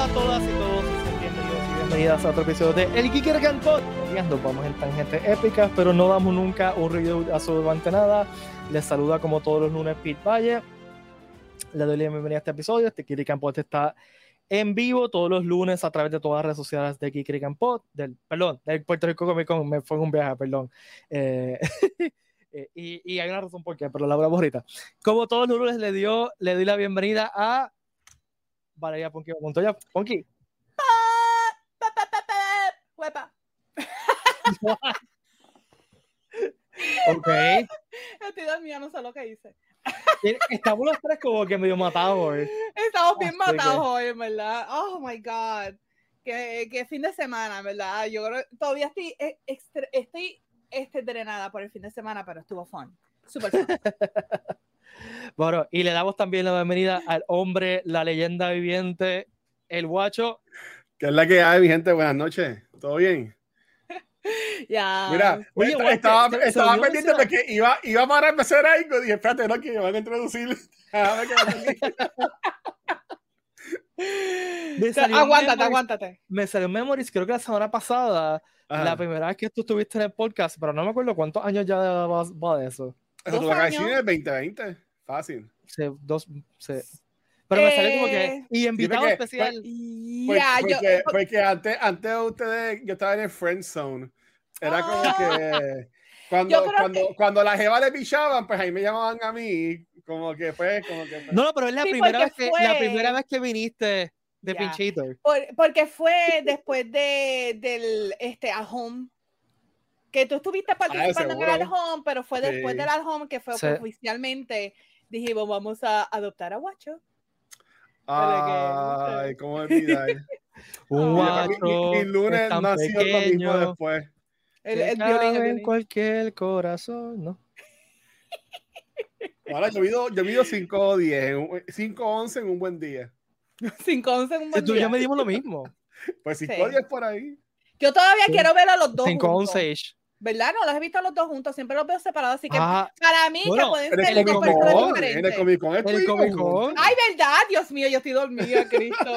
a todas y todos bienvenidos y bienvenidas a otro episodio de El Geeker Pod. Nos vamos en tangentes épicas, pero no damos nunca un review absolutamente nada. Les saluda como todos los lunes Pete Valle. Le doy la bienvenida a este episodio. Este Geeker Pod está en vivo todos los lunes a través de todas las redes sociales de Geeker Pod, del, perdón, del Puerto Rico Comic Con. Me fue un viaje, perdón. Eh, eh, y, y, hay una razón por qué, pero la hablamos ahorita. Como todos los lunes le dio, le doy la bienvenida a Valeria Ponky Montoya. Ponky. Huepa. ok. Estoy dormida, no sé lo que hice. Estamos los tres como que medio matados hoy. Estamos bien matados hoy, ¿verdad? Oh my God. Qué, qué, fin de semana, ¿verdad? Yo creo todavía estoy, eh, estoy este, drenada por el fin de semana, pero estuvo fun. Super fun. Bueno, y le damos también la bienvenida al hombre, la leyenda viviente, el guacho. ¿Qué es la que hay, mi gente? Buenas noches. ¿Todo bien? Ya. Mira, Oye, estaba, estaba pendiente de que iba, iba a empezar algo y dije, espérate, no, que me van a introducir. aguántate, aguántate. Me salió Memories, creo que la semana pasada, la primera vez que tú estuviste en el podcast, pero no me acuerdo cuántos años ya va, va de eso. Eso tuvo que en el 2020. Fácil. Se, dos, se, pero me sale como que. Eh, y invitado porque, especial. Pues, porque, porque, antes, antes de ustedes, yo estaba en el friend zone. Era como que. Cuando, cuando, que... cuando las jevas le pichaban, pues ahí me llamaban a mí. Como que fue. Como que, No, no, pero es la, sí, primera vez que, la primera vez que viniste de yeah. Pinchito. Por, porque fue después de, del este, a home que tú estuviste participando ah, en el home, pero fue después sí. del al home que fue sí. oficialmente dijimos vamos a adoptar a Guacho. Ay, cómo olvidar. Un guacho. Mi, lunes nació lo mismo después. El, el violín, el en cualquier corazón, ¿no? Ahora, yo vivo, yo vivo 5 o 10, 5 o 11 en un buen día. 5 o 11 en un buen si tú día. ya medimos lo mismo. Pues 5 o 10 por ahí. Yo todavía sí. quiero ver a los dos. 5 o 11 ish. ¿Verdad? No los he visto a los dos juntos, siempre los veo separados, así que ah, para mí bueno, que pueden ser dos personas diferentes. En el Comic Con, el Comic Con. Ay, verdad, Dios mío, yo estoy dormida, Cristo.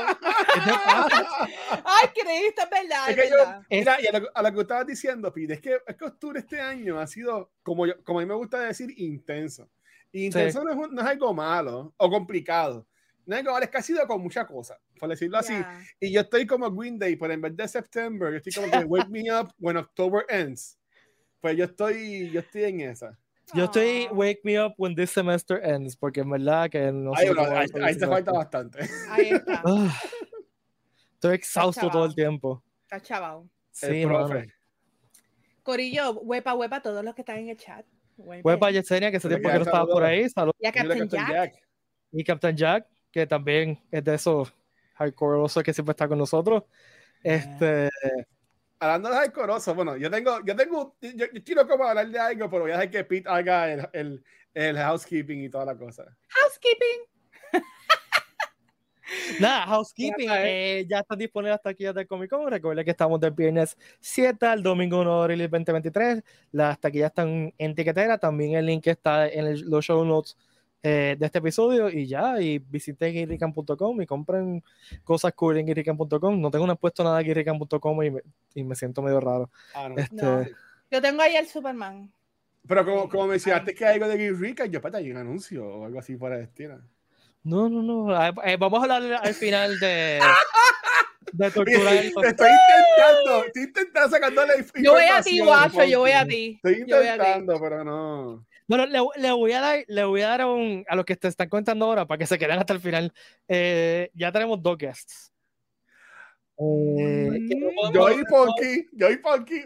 Ay, Cristo, es verdad. Es, es que verdad. Yo, mira, y a lo, a lo, que estabas diciendo, Pete, es que, es que octubre este año ha sido, como, yo, como a mí me gusta decir, intenso. Y intenso sí. no, es, no, es, algo malo o complicado. No es algo malo, es que ha sido con muchas cosas, por decirlo así. Yeah. Y yo estoy como Green Day, pero en vez de September, yo estoy como que Wake Me Up When October Ends. Pues yo estoy, yo estoy en esa. Yo estoy Wake Me Up When This Semester Ends, porque en verdad que no Ay, sé. Bueno, ahí, ahí te falta bastante. Ahí está. estoy exhausto todo el tiempo. Está chaval. Sí, profe. Corillo, huepa, huepa, todos los que están en el chat. Huepa, Yesenia, que ese tiempo que no estaba por ahí. Saludos. Y a Captain Jack. Jack. Y Captain Jack, que también es de esos hardcore que siempre está con nosotros. Este hablando de hardcoreoso, bueno, yo tengo, yo tengo, yo, yo, quiero como hablar de algo, pero voy a dejar que Pete haga el, el, el housekeeping y toda la cosa. Housekeeping. Nada, housekeeping. Eh, ya está disponible hasta aquí de Comic Con. Recuerda que estamos del viernes 7 al domingo 1 de abril 2023. Las taquillas están en tiquetera. También el link está en el, los show notes eh, de este episodio y ya, y visiten guirrican.com y compren cosas cool en guirrican.com. No tengo no puesto nada en guirrican.com y, me, y me siento medio raro. Ah, no. Este... No. Yo tengo ahí el Superman. Pero como, como me decías que hay algo de Guirrican, yo para hay un anuncio o algo así para destino. No, no, no. Eh, vamos a hablar al final de. de torturar. Estoy intentando, estoy intentando sacándole Yo voy a ti, guacho, yo voy a ti. Estoy intentando, pero no. Bueno, le, le, voy a dar, le voy a, dar un, a los que te están contando ahora para que se queden hasta el final. Eh, ya tenemos dos guests. Eh, yo y Punky, yo y Punky.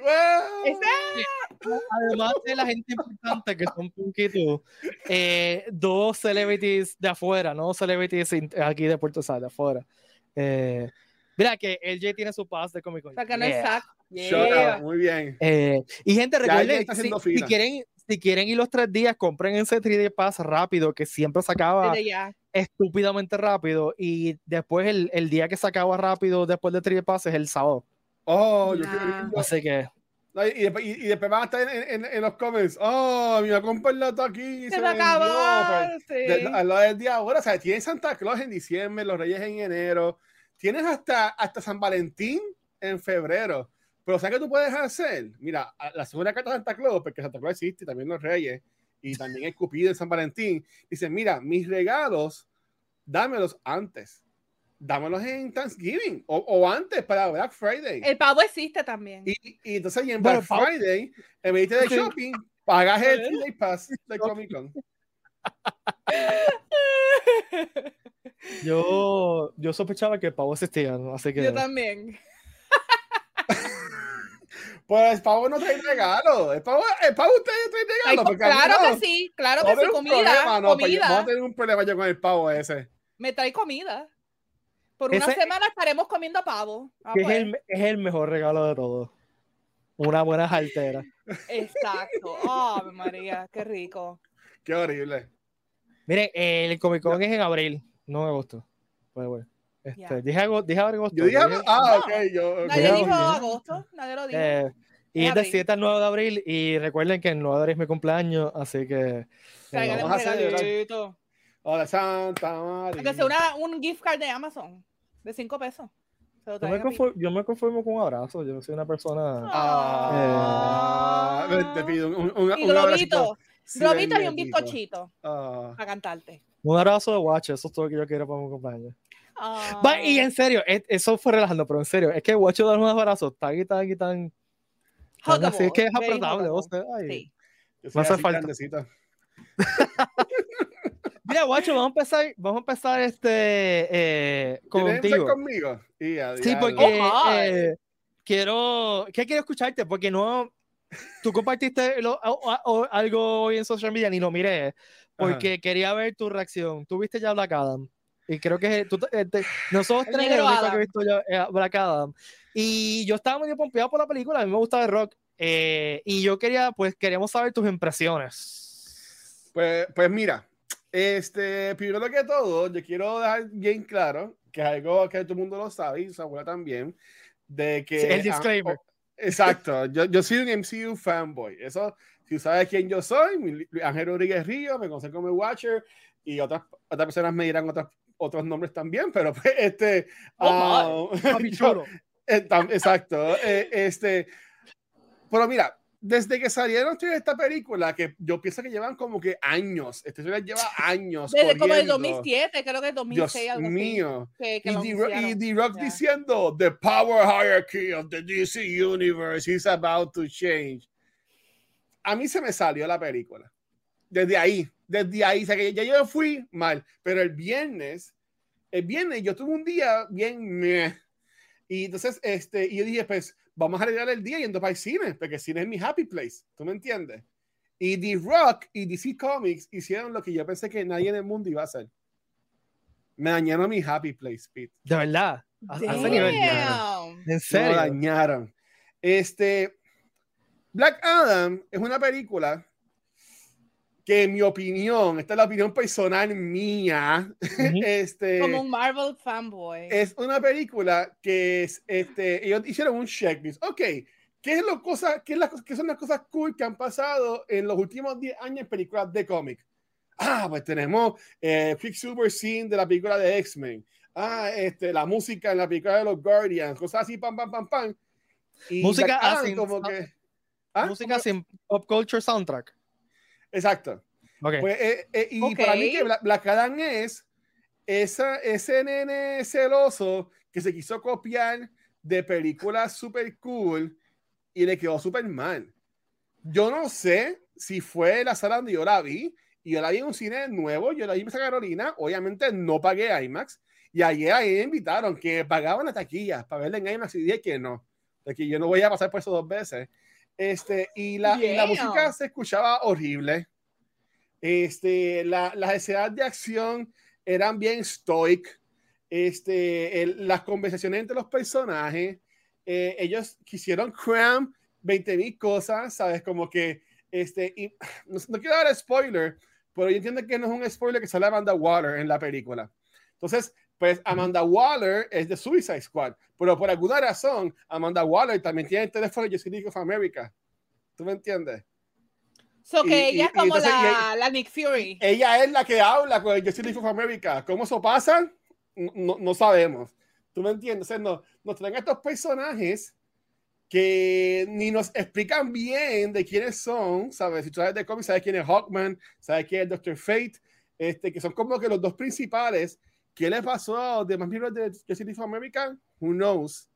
Además de la gente importante que son Punky y tú, eh, dos celebrities de afuera, no celebrities aquí de Puerto Sal, de afuera. Eh, mira que LJ tiene su pass de Comic Con. No yeah. yeah. Muy bien. Eh, y gente, recuerden, si, si, quieren, si quieren ir los tres días, compren ese 3D Pass rápido, que siempre se acaba estúpidamente rápido. Y después, el, el, día que se acaba rápido después del 3D Pass es el sábado. Oh, yo. Así que. Y, después, y, y después van a estar en, en, en, los comments. Oh, mi compa el dato aquí. Se, se me acabó. Pues, sí. de, a lo del día ahora, o sea, tienen Santa Claus en diciembre, los Reyes en enero. tienes hasta, hasta San Valentín en febrero. Pero ¿sabes qué tú puedes hacer? Mira, la segunda carta de Santa Claus, porque Santa Claus existe, también los reyes, y también es Cupido en San Valentín, dicen, mira, mis regalos, dámelos antes. Dámelos en Thanksgiving o, o antes para Black Friday. El pavo existe también. Y, y entonces en Black Friday, en vez de shopping, pagas el Day Pass de Comic Con. Yo, yo sospechaba que el pavo existía, así que... Yo también. Pues el pavo no trae regalo. El pavo, el pavo ustedes trae regalo. claro que sí, claro que sí, comida. Problema, no, pues comida. Vamos a tener un problema yo con el pavo ese. Me trae comida. Por una semana estaremos comiendo pavo. Ah, es, pues. el, es, el, mejor regalo de todos. Una buena jaltera. Exacto. Oh, María, qué rico. Qué horrible. Miren, el Comic Con es en abril, no en agosto. Pues bueno. Este, dije, algo, dije agosto. Yo dije, ah, ok. Yo, nadie dijo agosto, nadie lo dijo. Eh, y es, del 7 al 9 de abril. Y recuerden que el 9 de abril es mi cumpleaños, así que. Eh, vamos a hacer. Hola, Santa María. Que una, un gift card de Amazon de 5 pesos. Yo me, conformo, yo me, conformo, con un abrazo. Yo soy una persona. Ah, eh, te pido un, un, un, y globito, globito y un bizcochito ah. para cantarte. Un abrazo de Watch, eso es todo lo que yo quiero para mi compañero. Y en serio, eso fue relajando, pero en serio, es que Watch dar un abrazo tan y tan y tan. así es que es apretable. sí. Me hace falta. Mira, Guacho, vamos a empezar, vamos a empezar este eh, contigo. conmigo? sí, porque oh, eh, quiero, ¿qué quiero escucharte? Porque no, tú compartiste algo hoy en social media ni lo miré, porque quería ver tu reacción. Tú viste ya Black Adam. Y creo que tú, este, nosotros tres que he visto ya eh, Black Adam. Y yo estaba medio pompeado por la película, a mí me gusta el rock. Eh, y yo quería, pues, queríamos saber tus impresiones. Pues, pues mira, este, primero que todo, yo quiero dejar bien claro, que es algo que todo el mundo lo sabe y su abuela también, de que... el disclaimer. exacto, yo, yo soy un MCU fanboy. Eso, si sabes quién yo soy, Ángel Rodríguez Río, me conoce como Watcher y otras, otras personas me dirán otras, otros nombres también, pero pues, este... Oh, yo, eh, exacto. Eh, este, pero mira, desde que salieron esta película, que yo pienso que llevan como que años, esta historia lleva años. Desde como el 2007, creo que el 2006. Dios mío. y, The, Rock diciendo, The power hierarchy of the DC Universe is about to change. A mí se me salió la película. Desde ahí, desde ahí, o sea que ya yo fui mal, pero el viernes, el viernes yo tuve un día bien meh. Y entonces, este, y yo dije, pues, vamos a arreglar el día yendo para el cine, porque el cine es mi happy place, ¿tú me entiendes? Y The Rock y DC Comics hicieron lo que yo pensé que nadie en el mundo iba a hacer. Me dañaron mi happy place, Pete. De verdad. A, nivel. En serio. Me dañaron. Este, Black Adam es una película que en mi opinión, esta es la opinión personal mía, este, como un Marvel fanboy. Es una película que es, este, ellos hicieron un checklist. Ok, ¿qué, es lo cosa, qué, es la, qué son las cosas cool que han pasado en los últimos 10 años en películas de cómic? Ah, pues tenemos eh, Quicksilver Scene de la película de X-Men. Ah, este, la música en la película de los Guardians, cosas así, pam, pam, pam, pam. Y música así, como que... ¿ah? Música sin pop culture soundtrack. Exacto. Pues, eh, eh, y para mí que Black, Adam es esa, ese nene celoso que se quiso copiar de películas super cool y le quedó súper mal. Yo no sé si fue la sala donde yo la vi y yo la vi en un cine nuevo, yo la vi en Esa Carolina, obviamente no pagué IMAX y ayer ahí me invitaron que pagaban la taquilla para verla en IMAX y dije que no, de que yo no voy a pasar por eso dos veces. Este, y la, y la música se escuchaba horrible este, la, las escenas de acción eran bien stoic. Este, las conversaciones entre los personajes, eh, ellos quisieron cram 20 mil cosas, ¿sabes? Como que, este, y, no, quiero dar spoiler, pero yo entiendo que no es un spoiler que sale Amanda Waller en la película. Entonces, pues Amanda Waller es de Suicide Squad, pero por alguna razón, Amanda Waller también tiene el teléfono de Justice of America. ¿Tú me entiendes? So que ella es como la, la, Nick Fury. Ella es la que habla con el Justice of America. ¿Cómo eso pasa? No, no sabemos. ¿Tú me entiendes? O sea, nos, nos traen estos personajes que ni nos explican bien de quiénes son, ¿sabes? Si tú sabes de cómics, sabes quién es Hawkman, sabes quién es Doctor Fate, este, que son como que los dos principales. ¿Qué le pasó a los demás miembros de Justice of America? Who knows?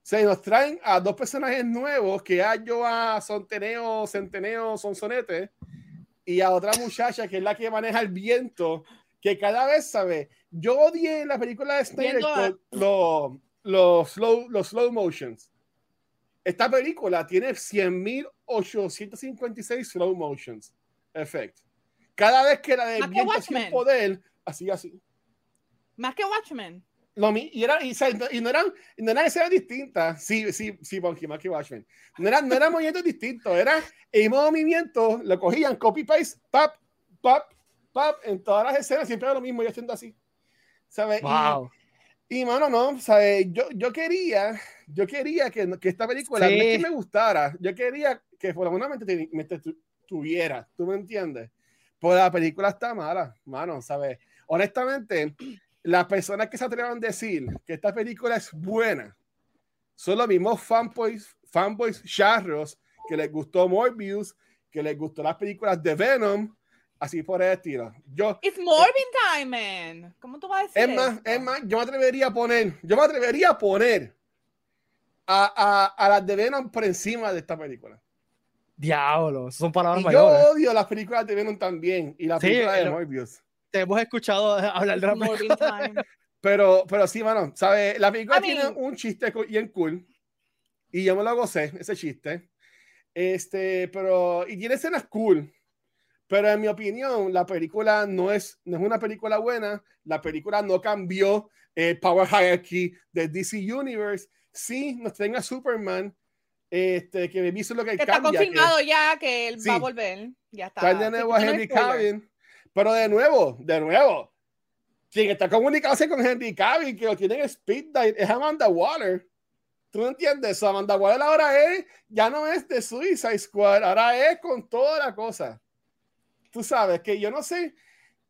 Se nos traen a dos personajes nuevos, que a Sonteneo, Centeneo, Sonsonete, y a otra muchacha que es la que maneja el viento, que cada vez sabe. Yo odié en la película de Snyder los, los, slow, los slow motions. Esta película tiene 100.856 slow motions effect. Cada vez que la de viento sin poder, así, así. Más que Watchmen. Lo, y, era, y, y, no eran, no eran escenas distintas. Sí, sí, sí, Bonky, más que Watchmen. No eran, no eran movimientos distintos. Era el movimiento, lo cogían, copy-paste, pap, pap, pap, en todas las escenas siempre era lo mismo, yo haciendo así. ¿Sabes? Wow. Y, mano, no, ¿sabes? Yo, yo quería, yo quería que, que esta película no es que me gustara, yo quería que por lo menos me, me tuviera, ¿tú me entiendes? Pues la película está mala, mano, ¿sabes? Honestamente, las personas que se atrevan a decir que esta película es buena son los mismos fanboys, fanboys charros que les gustó Morbius, que les gustó las películas de Venom, así por el estilo. Yo, It's Morbin time, man. ¿Cómo tú vas a decir? Es más, es más, yo me atrevería a poner, yo me atrevería a poner a, a, a las de Venom por encima de esta película. Diablo, son palabras y mayores. Yo odio las películas de Venom también y la Sí, película de pero- Morbius. Te hemos escuchado hablar de la película. Pero, pero sí, mano, ¿sabes? La película I tiene mean- un chiste bien cool. Y yo me lo gocé, ese chiste. Este, pero, y tiene escenas cool. Pero en mi opinión, la película no es, no es una película buena. La película no cambió el Power Hierarchy de DC Universe. Sí, nos traen a Superman, este, que me visto lo que, Que está cambia. que- confirmado ya que él Sí. va a volver. Ya está. Traen de nuevo a Henry. Cavill. Pero de nuevo, de nuevo, quien está comunicándose con Henry Cavill, que lo tiene en speed dial, es Amanda Waller. ¿Tú no entiendes? Amanda Waller ahora es, ya no es de Suicide Squad, ahora es con toda la cosa. Tú sabes que yo no sé,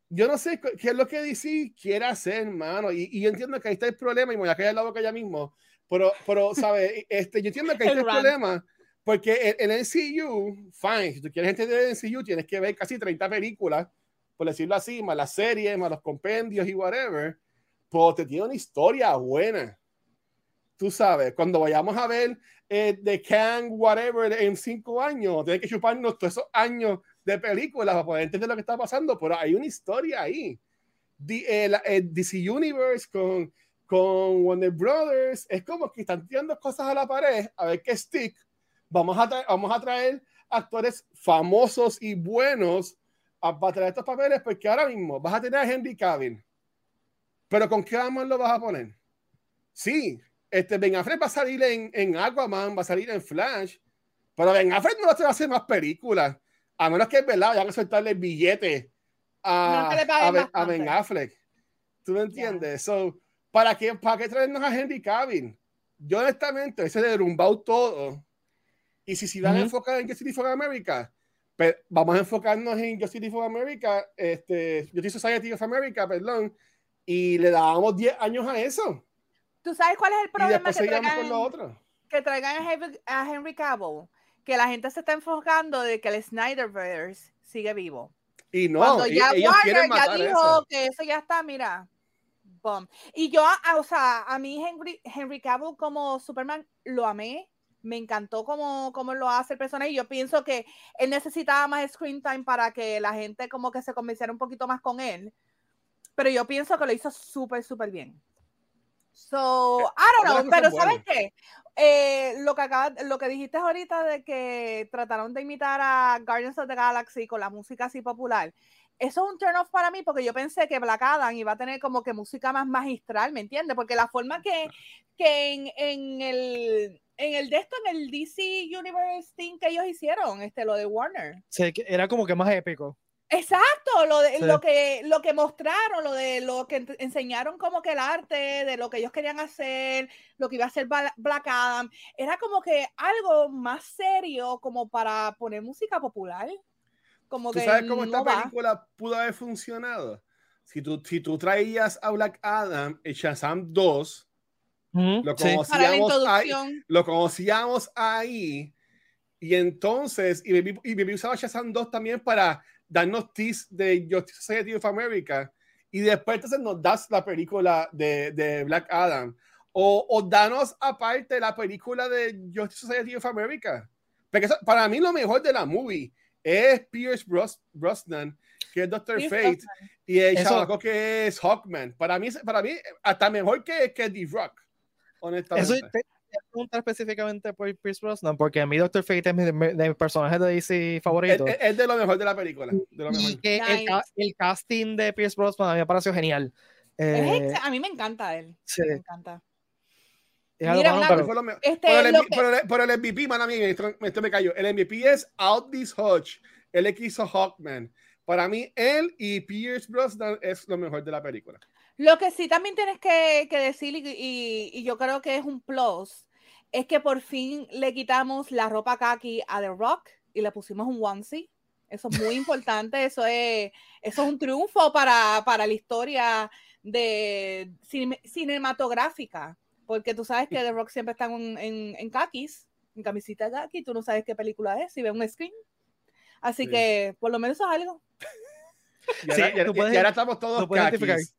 yo no sé qué es lo que DC quiere hacer, hermano. Y, y yo entiendo que ahí está el problema, y me voy a caer lado que ella mismo. Pero, pero ¿sabes? Este, yo entiendo que ahí El está el rant. problema. Porque en, en NCU, fine, si tú quieres entender el NCU, tienes que ver casi 30 películas, por decirlo así, más las series, más los compendios y whatever, pues te tiene una historia buena. Tú sabes, cuando vayamos a ver eh, The Can, whatever, en cinco años, tienes que chuparnos todos esos años de películas para poder entender lo que está pasando, pero hay una historia ahí. D- eh, la- eh, DC Universe con, con Warner Brothers, es como que están tirando cosas a la pared a ver qué stick. Vamos a, vamos a traer actores famosos y buenos a, traer estos papeles, porque ahora mismo vas a tener a Henry Cavill. Pero ¿con qué amor lo vas a poner? Sí, este Ben Affleck va a salir en, en Aquaman, va a salir en Flash, pero Ben Affleck no va a hacer más películas, a menos que es verdad, vayan a soltarle billete a, No, que a, ben, a Ben. Affleck. ¿Tú me entiendes? So, ¿para qué, ¿Para qué traernos a Henry Cavill? Yo honestamente, ese derrumbado todo. Y si se van a Ujú. enfocar en Justice for America, pues vamos a enfocarnos en Justice for America, este, Justice Society of America, perdón, y le dábamos 10 años a eso. ¿Tú sabes cuál es el Y problema que seguíamos con traigan, lo otro. que traigan a Henry, a Henry Cavill? Que la gente se está enfocando de que el Snyderverse sigue vivo. Y no, Cuando ya quieren Warner ya dijo eso. que eso ya está, mira. Boom. Y yo, o sea, a mí Henry, Henry Cavill como Superman lo amé. Me encantó como, como lo hace el personaje. Y yo pienso que él necesitaba más screen time para que la gente como que se convenciera un poquito más con él. Pero yo pienso que lo hizo súper, súper bien. So, I don't know, pero ¿sabes qué? Eh, lo, que acaba, lo que dijiste ahorita de que trataron de imitar a Guardians of the Galaxy con la música así popular, eso es un turn off para mí porque yo pensé que Black Adam iba a tener como que música más magistral, ¿me entiendes? Porque la forma que, que en, en el en el de esto, en el DC Universe thing que ellos hicieron, este, lo de Warner. Sí, que era como que más épico. Exacto, lo, de, Sí. lo, que, lo que mostraron, lo de lo que enseñaron como que el arte, de lo que ellos querían hacer, lo que iba a hacer Bla- Black Adam, era como que algo más serio como para poner música popular. Como ¿Tú que sabes cómo esta no va. película pudo haber funcionado? Si tú, si tú traías a Black Adam, Shazam 2, lo, conocíamos ahí, lo conocíamos ahí. Y entonces, y me, y usaba Shazam 2 también para darnos teas de Justice Society of America. Y después entonces nos das la película de, de Black Adam. O, o, danos aparte la película de Justice Society of America. Porque para mí lo mejor de la movie es Pierce Brosnan, que es Doctor Fate, y el chavaco que es Hawkman. Para mí, para mí hasta mejor que, que The Rock, honestamente. Eso te preguntar específicamente por Pierce Brosnan, porque a mí Doctor Fate es mi, de, mi personaje de DC favorito. Es, de lo mejor de la película. De lo mejor. Y que el, casting de Pierce Brosnan a mí me pareció genial. Eh, a mí me encanta él. Sí. Me encanta. Mira, pero, este, por, el, que... por, el, MVP, man, a mí, esto, me cayó. El MVP es Aldis Hodge, el que hizo Hawkman. Para mí, él y Pierce Brosnan es lo mejor de la película. Lo que sí también tienes que, que decir, y, y, yo creo que es un plus, es que por fin le quitamos la ropa kaki a The Rock y le pusimos un onesie. Eso es muy importante, eso es, eso es un triunfo para, para la historia de cinematográfica porque tú sabes que The Rock siempre está en, en, en kakis, en camisita kaki, tú no sabes qué película es, si ves un screen. Así que por lo menos es algo. Y ahora, sí, puedes, ahora estamos todos kakis.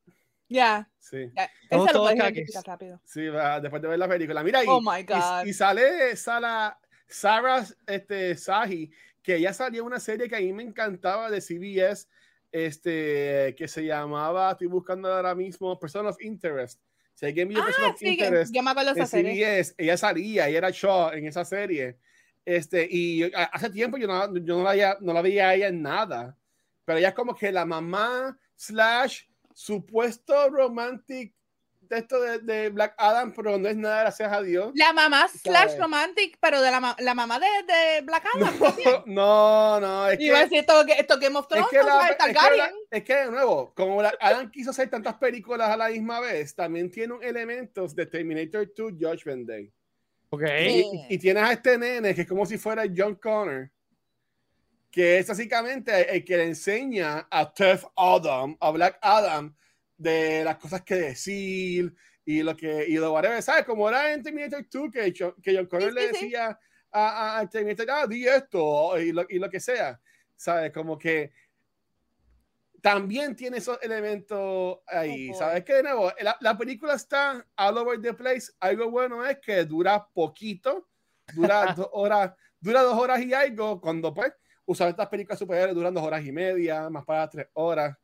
Ya. Sí. Estamos todos kakis. Sí, después de ver la película. Mira, y, oh my God. y, sale Sara, Sarah este, Sahi, que ella salió una serie que a mí me encantaba de CBS, este, que se llamaba, estoy buscando ahora mismo, Person of Interest si alguien vio ah, sí, Interest, yo me acuerdo esa serie. ella salía, ella era Shaw en esa serie. Este, y hace tiempo yo no, yo no, la, veía, no la veía a ella en nada. Pero ella es como que la mamá slash supuesto romantic de esto de, Black Adam, pero no es nada, gracias a Dios. La mamá slash romantic, pero de la, la mamá de, de, Black Adam. No, no, es Iba que. a decir esto, esto Game of Thrones, es que, la, es, que es que, de nuevo, como Black Adam quiso hacer tantas películas a la misma vez, también tiene elementos de Terminator 2 Judgment Day. Okay. Y, tienes a este nene que es como si fuera John Connor, que es básicamente el que le enseña a Tough Adam, a Black Adam, de las cosas que decir y lo que, y lo whatever, ¿sabes? Como era en Terminator 2 que, que John Connor le decía a, a, Terminator, ah, di esto y lo, y lo que sea, ¿sabes? Como que también tiene esos elementos ahí, oh, ¿sabes? Que de nuevo, la, la, película está all over the place. Algo bueno es que dura poquito, dura dos horas, dura dos horas y algo, cuando pues, usar estas películas superiores duran dos horas y media, más para tres horas.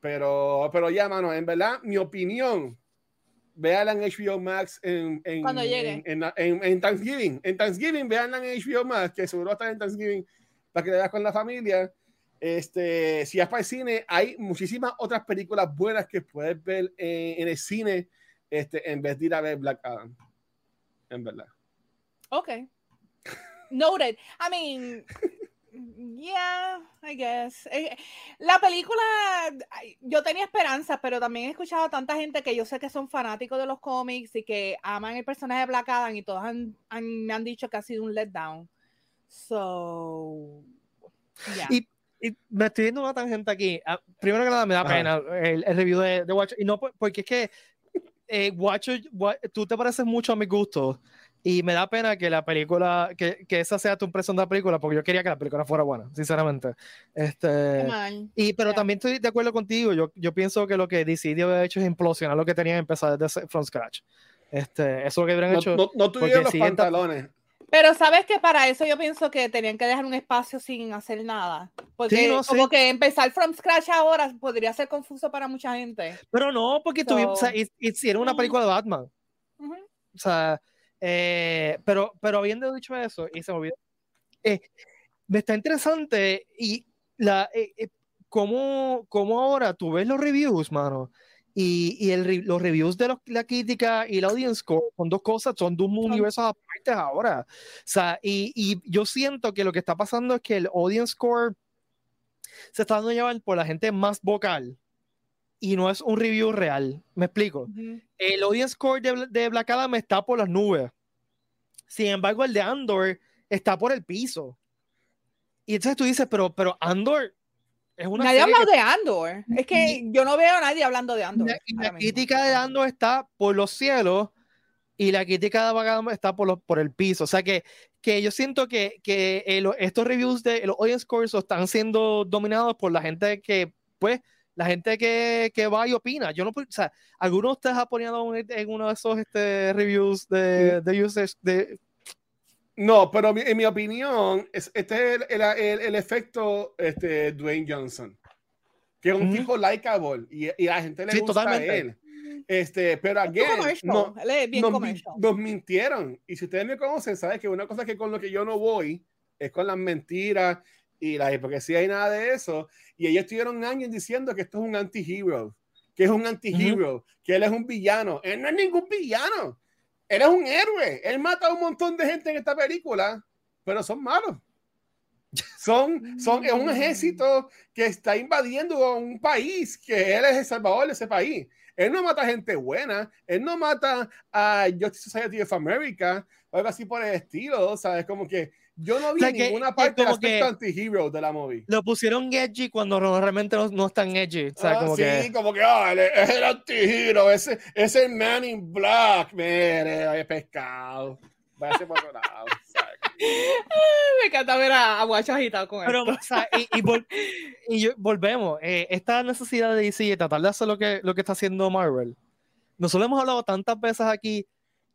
Pero, pero ya, mano, en verdad, mi opinión, véanla en HBO Max en, en, Cuando llegue. En, en, Thanksgiving. En Thanksgiving, véanla en HBO Max, que seguro está en Thanksgiving para que le veas con la familia. Este, si vas para el cine, hay muchísimas otras películas buenas que puedes ver en, el cine este, en vez de ir a ver Black Adam. En verdad. Ok. Noted. I mean, Yeah, I guess. Eh, la película, yo tenía esperanza, pero también he escuchado a tanta gente que yo sé que son fanáticos de los cómics y que aman el personaje de Black Adam y todos me han dicho que ha sido un letdown. So, yeah. y, me estoy viendo una tangente aquí. Ah, primero que nada, me da pena el, review de, de Watcher. Y no porque es que eh, Watcher, tú te pareces mucho a mi gusto y me da pena que la película, que, que, esa sea tu impresión de la película, porque yo quería que la película fuera buena, sinceramente. Este, y, pero también estoy de acuerdo contigo. Yo, yo pienso que lo que DC de hecho es implosionar lo que tenían empezar desde from scratch. Este, eso es lo que habrían hecho. No, no tuvieron los pantalones. Pero sabes que para eso yo pienso que tenían que dejar un espacio sin hacer nada. Porque como que empezar from scratch ahora podría ser confuso para mucha gente. Pero no, porque tuvimos, o sea, hicieron una película de Batman. O sea, eh, pero, pero habiendo dicho eso, y se me olvidó, eh, me está interesante y la, eh, cómo, cómo, ahora tú ves los reviews, mano, y, y el, los reviews de la crítica y la audience score son dos cosas, son dos universos aparte ahora. O sea, y, y, yo siento que lo que está pasando es que el audience score se está dando a llevar por la gente más vocal y no es un review real. ¿Me explico? El audience score de, de, Black Adam está por las nubes. Sin embargo, el de Andor está por el piso. Y entonces tú dices, pero, pero Andor es una. Nadie ha hablado de Andor. Es que yo no veo a nadie hablando de Andor. La, crítica de Andor está por los cielos. y la crítica está por, por el piso. O sea que, que yo siento que, que estos reviews de los audience scores están siendo dominados por la gente que, pues, la gente que, que va y opina. Yo no, o sea, ¿alguno de ustedes ha ponido en uno de esos este, reviews de, de users de no, pero en mi opinión, este es el, el, efecto este, Dwayne Johnson, que es un tipo likeable y, y, a la gente le gusta a él. Este, pero again, no, nos, nos, mintieron. Y si ustedes me conocen, saben que una cosa que con lo que yo no voy es con las mentiras y la hipocresía y nada de eso. Y ellos estuvieron años diciendo que esto es un anti-hero, que es un anti-hero, que él es un villano. Él no es ningún villano. Él es un héroe. Él mata a un montón de gente en esta película, pero son malos. Son, son es un ejército que está invadiendo un país, que él es el salvador de ese país. Él no mata a gente buena, él no mata a Justice Society of America o algo así por el estilo, ¿sabes? Como que yo no vi ninguna parte del aspecto anti-hero de la movie. Lo pusieron edgy cuando realmente no, no están edgy. O sea, ah, como sí, que... como que ah, es el anti-hero, ese es el man in black. Mire, es pescado. Váyase por otro lado. Me encanta ver a, Guacho agitado con Pero, esto. O sea, y, y, volvemos. Eh, esta necesidad de DC de tratar de hacer lo que, lo que está haciendo Marvel. Nosotros hemos hablado tantas veces aquí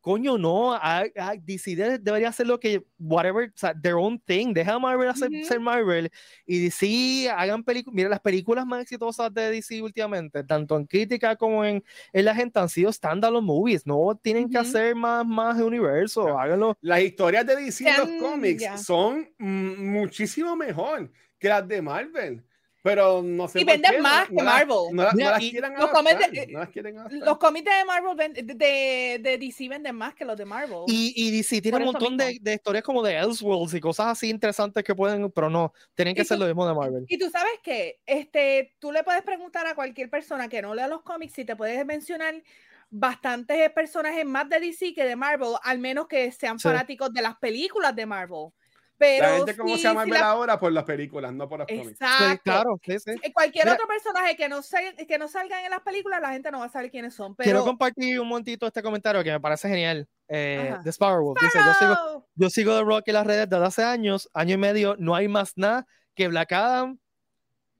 coño, no, a, DC debería hacer lo que, whatever, o sea, their own thing, deja a Marvel hacer ser Marvel y DC hagan películas, mira, las películas más exitosas de DC últimamente, tanto en crítica como en, en la gente han sido standalone movies, no tienen que hacer más, más universo, háganlo. Las historias de DC en los cómics son muchísimo mejor que las de Marvel. Pero no sé. Y venden más que Marvel. No, las quieren los cómics de, Los cómics de Marvel de, de, DC venden más que los de Marvel. Y, y DC tiene un montón de, de, historias como de Elseworlds y cosas así interesantes que pueden, pero no, tienen que ser lo mismo de Marvel. Y tú sabes que este, tú le puedes preguntar a cualquier persona que no lea los cómics si te puedes mencionar bastantes personajes más de DC que de Marvel, al menos que sean fanáticos de las películas de Marvel. Pero la gente cómo se llama ahora por las películas, no por los cómics. Exacto. claro, sí, sí. Eh, cualquier otro personaje que no, se, que no salgan en las películas, la gente no va a saber quiénes son. Pero... Quiero compartir un momentito este comentario que me parece genial. Eh, de Sparrow. Dice, yo sigo, yo sigo The Rock en las redes desde hace años, año y medio, no hay más nada que Black Adam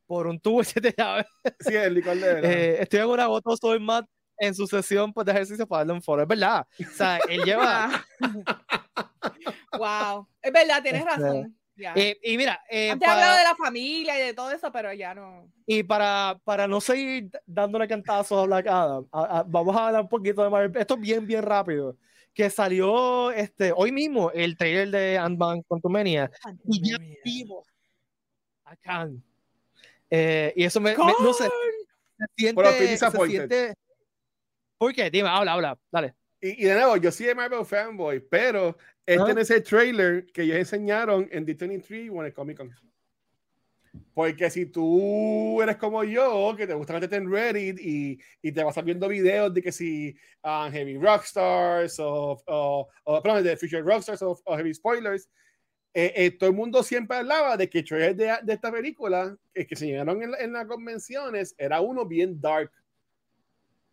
por un tubo de llaves. Sí, el licor de eh, Estoy en una voto, soy más en su sesión pues, de ejercicio para darle un foro. Es verdad. O sea, él lleva... wow. Es verdad, tienes este, razón. Eh, y mira, eh, Antes hablado de la familia y de todo eso, pero ya no. Y para, para no seguir dándole cantazos a Black Adam, vamos a hablar un poquito de Marvel. Esto bien, bien rápido. Que salió este, hoy mismo el trailer de Ant-Man Quantumania y ya vimos a Khan. Eh, y eso me, no sé, se siente, se siente, ¿Por qué? Dime, habla, habla, dale. Y, de nuevo, yo soy de Marvel fanboy, pero este es ese trailer que ellos enseñaron en D23 o en el Comic Con. Porque si tú eres como yo, que te gusta meterte en Reddit y, y te vas viendo videos de que si um, Heavy Rockstars o, o, o perdón, de Future Rockstars o, Heavy Spoilers, eh, eh, todo el mundo siempre hablaba de que el trailer de, de esta película, que, que se llegaron en, en, las convenciones, era uno bien dark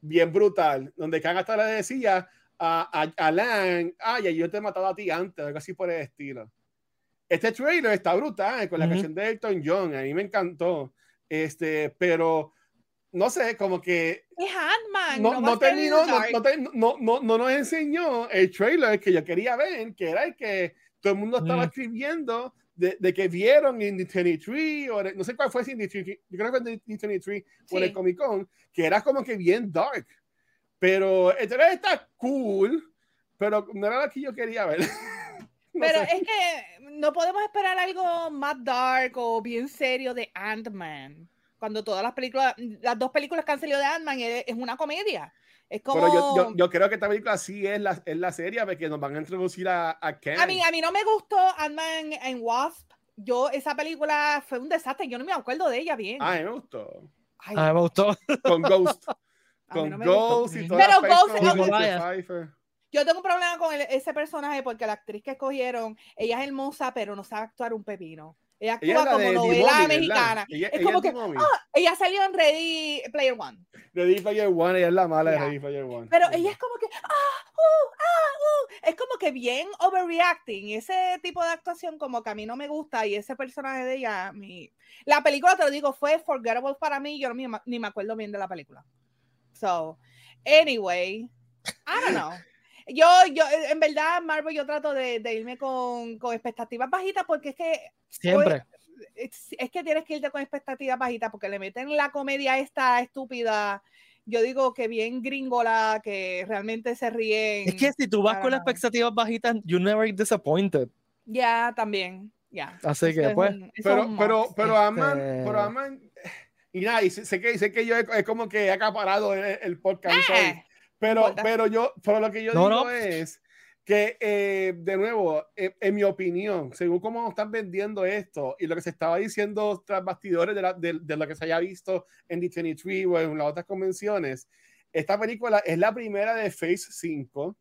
bien brutal, donde Kang hasta le decía a, a, Alan, ay, yo te he matado a ti antes, algo así por el estilo. Este trailer está brutal, con la canción de Elton John, a mí me encantó, este, pero no sé, como que no, no, terminó, no, no, no, nos enseñó el trailer que yo quería ver, que era el que todo el mundo estaba escribiendo de, de, que vieron en D23, o no sé cuál fue en D23, yo creo que en D23 o en el Comic Con, que era como que bien dark. Pero el está cool, pero no era lo que yo quería ver. pero es que no podemos esperar algo más dark o bien serio de Ant-Man. Cuando todas las películas, las dos películas que han salido de Ant-Man es, es una comedia. Es como... Pero yo, yo, yo, creo que esta película sí es la, es la serie porque nos van a introducir a, a Ken. A mí, a mí no me gustó Ant-Man en Wasp. Yo, esa película fue un desastre. Yo no me acuerdo de ella bien. Ah, me gustó. Ay, ah, me gustó. Con Ghost. Con no Ghost y todo. Pero Ghost. Yo tengo un problema con ese personaje porque la actriz que escogieron, ella es hermosa, pero no sabe actuar un pepino. Ella actúa como novela mexicana. es como que, ah, ella salió en Ready Player One. Ready Player One, ella es la mala de Ready Player One. Pero ella es como que, ah, uh, ah, uh. es como que bien overreacting. Ese tipo de actuación como que a mí no me gusta y ese personaje de ella, mi... la película, te lo digo, fue forgettable para mí. Yo ni, ni me acuerdo bien de la película. So, anyway, I don't know. Yo, yo, en verdad, Marvel, yo trato de, de irme con, con, expectativas bajitas porque es que. Siempre. Es, es, que tienes que irte con expectativas bajitas porque le meten la comedia esta estúpida. Yo digo que bien gringola, que realmente se ríen. Es que si tú vas con las expectativas bajitas, you never get disappointed. Ya, también. Ya. Así que, pues. pero, pero, pero, aman, pero aman. Y nada, y sé, que, sé que yo es como que he acaparado el, el podcast. Eh. Pero, pero yo, pero lo que yo digo es que, eh, de nuevo, eh, en mi opinión, según cómo están vendiendo esto y lo que se estaba diciendo tras bastidores de, la, de, de lo que se haya visto en D23 o en las otras convenciones, esta película es la primera de Phase 5.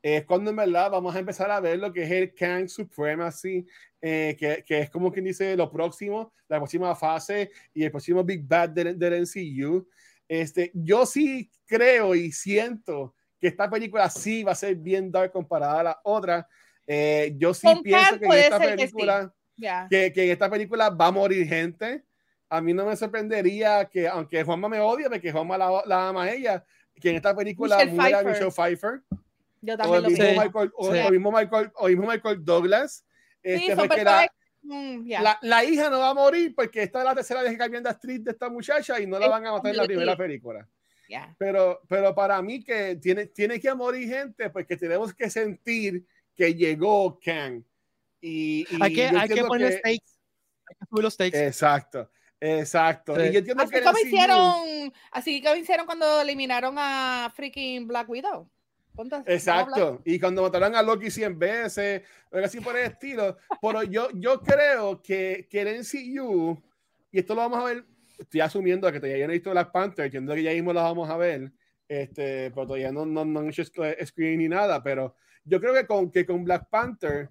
Es cuando en verdad vamos a empezar a ver lo que es el Kang Supremacy, eh, que, que, es como quien dice lo próximo, la próxima fase y el próximo Big Bad del, del MCU. Este, yo sí creo y siento que esta película sí va a ser bien dark comparada a la otra. Eh, yo sí pienso que en esta película, que, que, en esta película va a morir gente. A mí no me sorprendería que, aunque Juanma me odia, porque Juanma la, la ama a ella, que en esta película Michelle muera Pfeiffer. Michelle Pfeiffer. Yo O también el, lo mismo. Michael, o, Sí. o el mismo Michael, o el mismo Michael Douglas. Sí, Este, son personas- mm, la, la hija no va a morir porque esta es la tercera vez que cambian de actriz de esta muchacha y no la van a matar en la primera película. Ya. Pero, pero para mí que tiene, tiene que morir gente porque tenemos que sentir que llegó Kang. Y, y Hay que, hay que poner que- stakes. Hay que subir los stakes. Exacto, exacto. Sí. Y yo entiendo Así que como hicieron, así como hicieron cuando eliminaron a freaking Black Widow. Ponte-. Exacto. Y cuando mataron a Loki 100 veces, algo así por el estilo. Pero yo, yo creo que, que el MCU, y esto lo vamos a ver, estoy asumiendo que todavía no he visto Black Panther, entiendo que ya mismo lo vamos a ver, este, pero todavía no, no, no han hecho sc- screen ni nada, pero yo creo que con, que con Black Panther,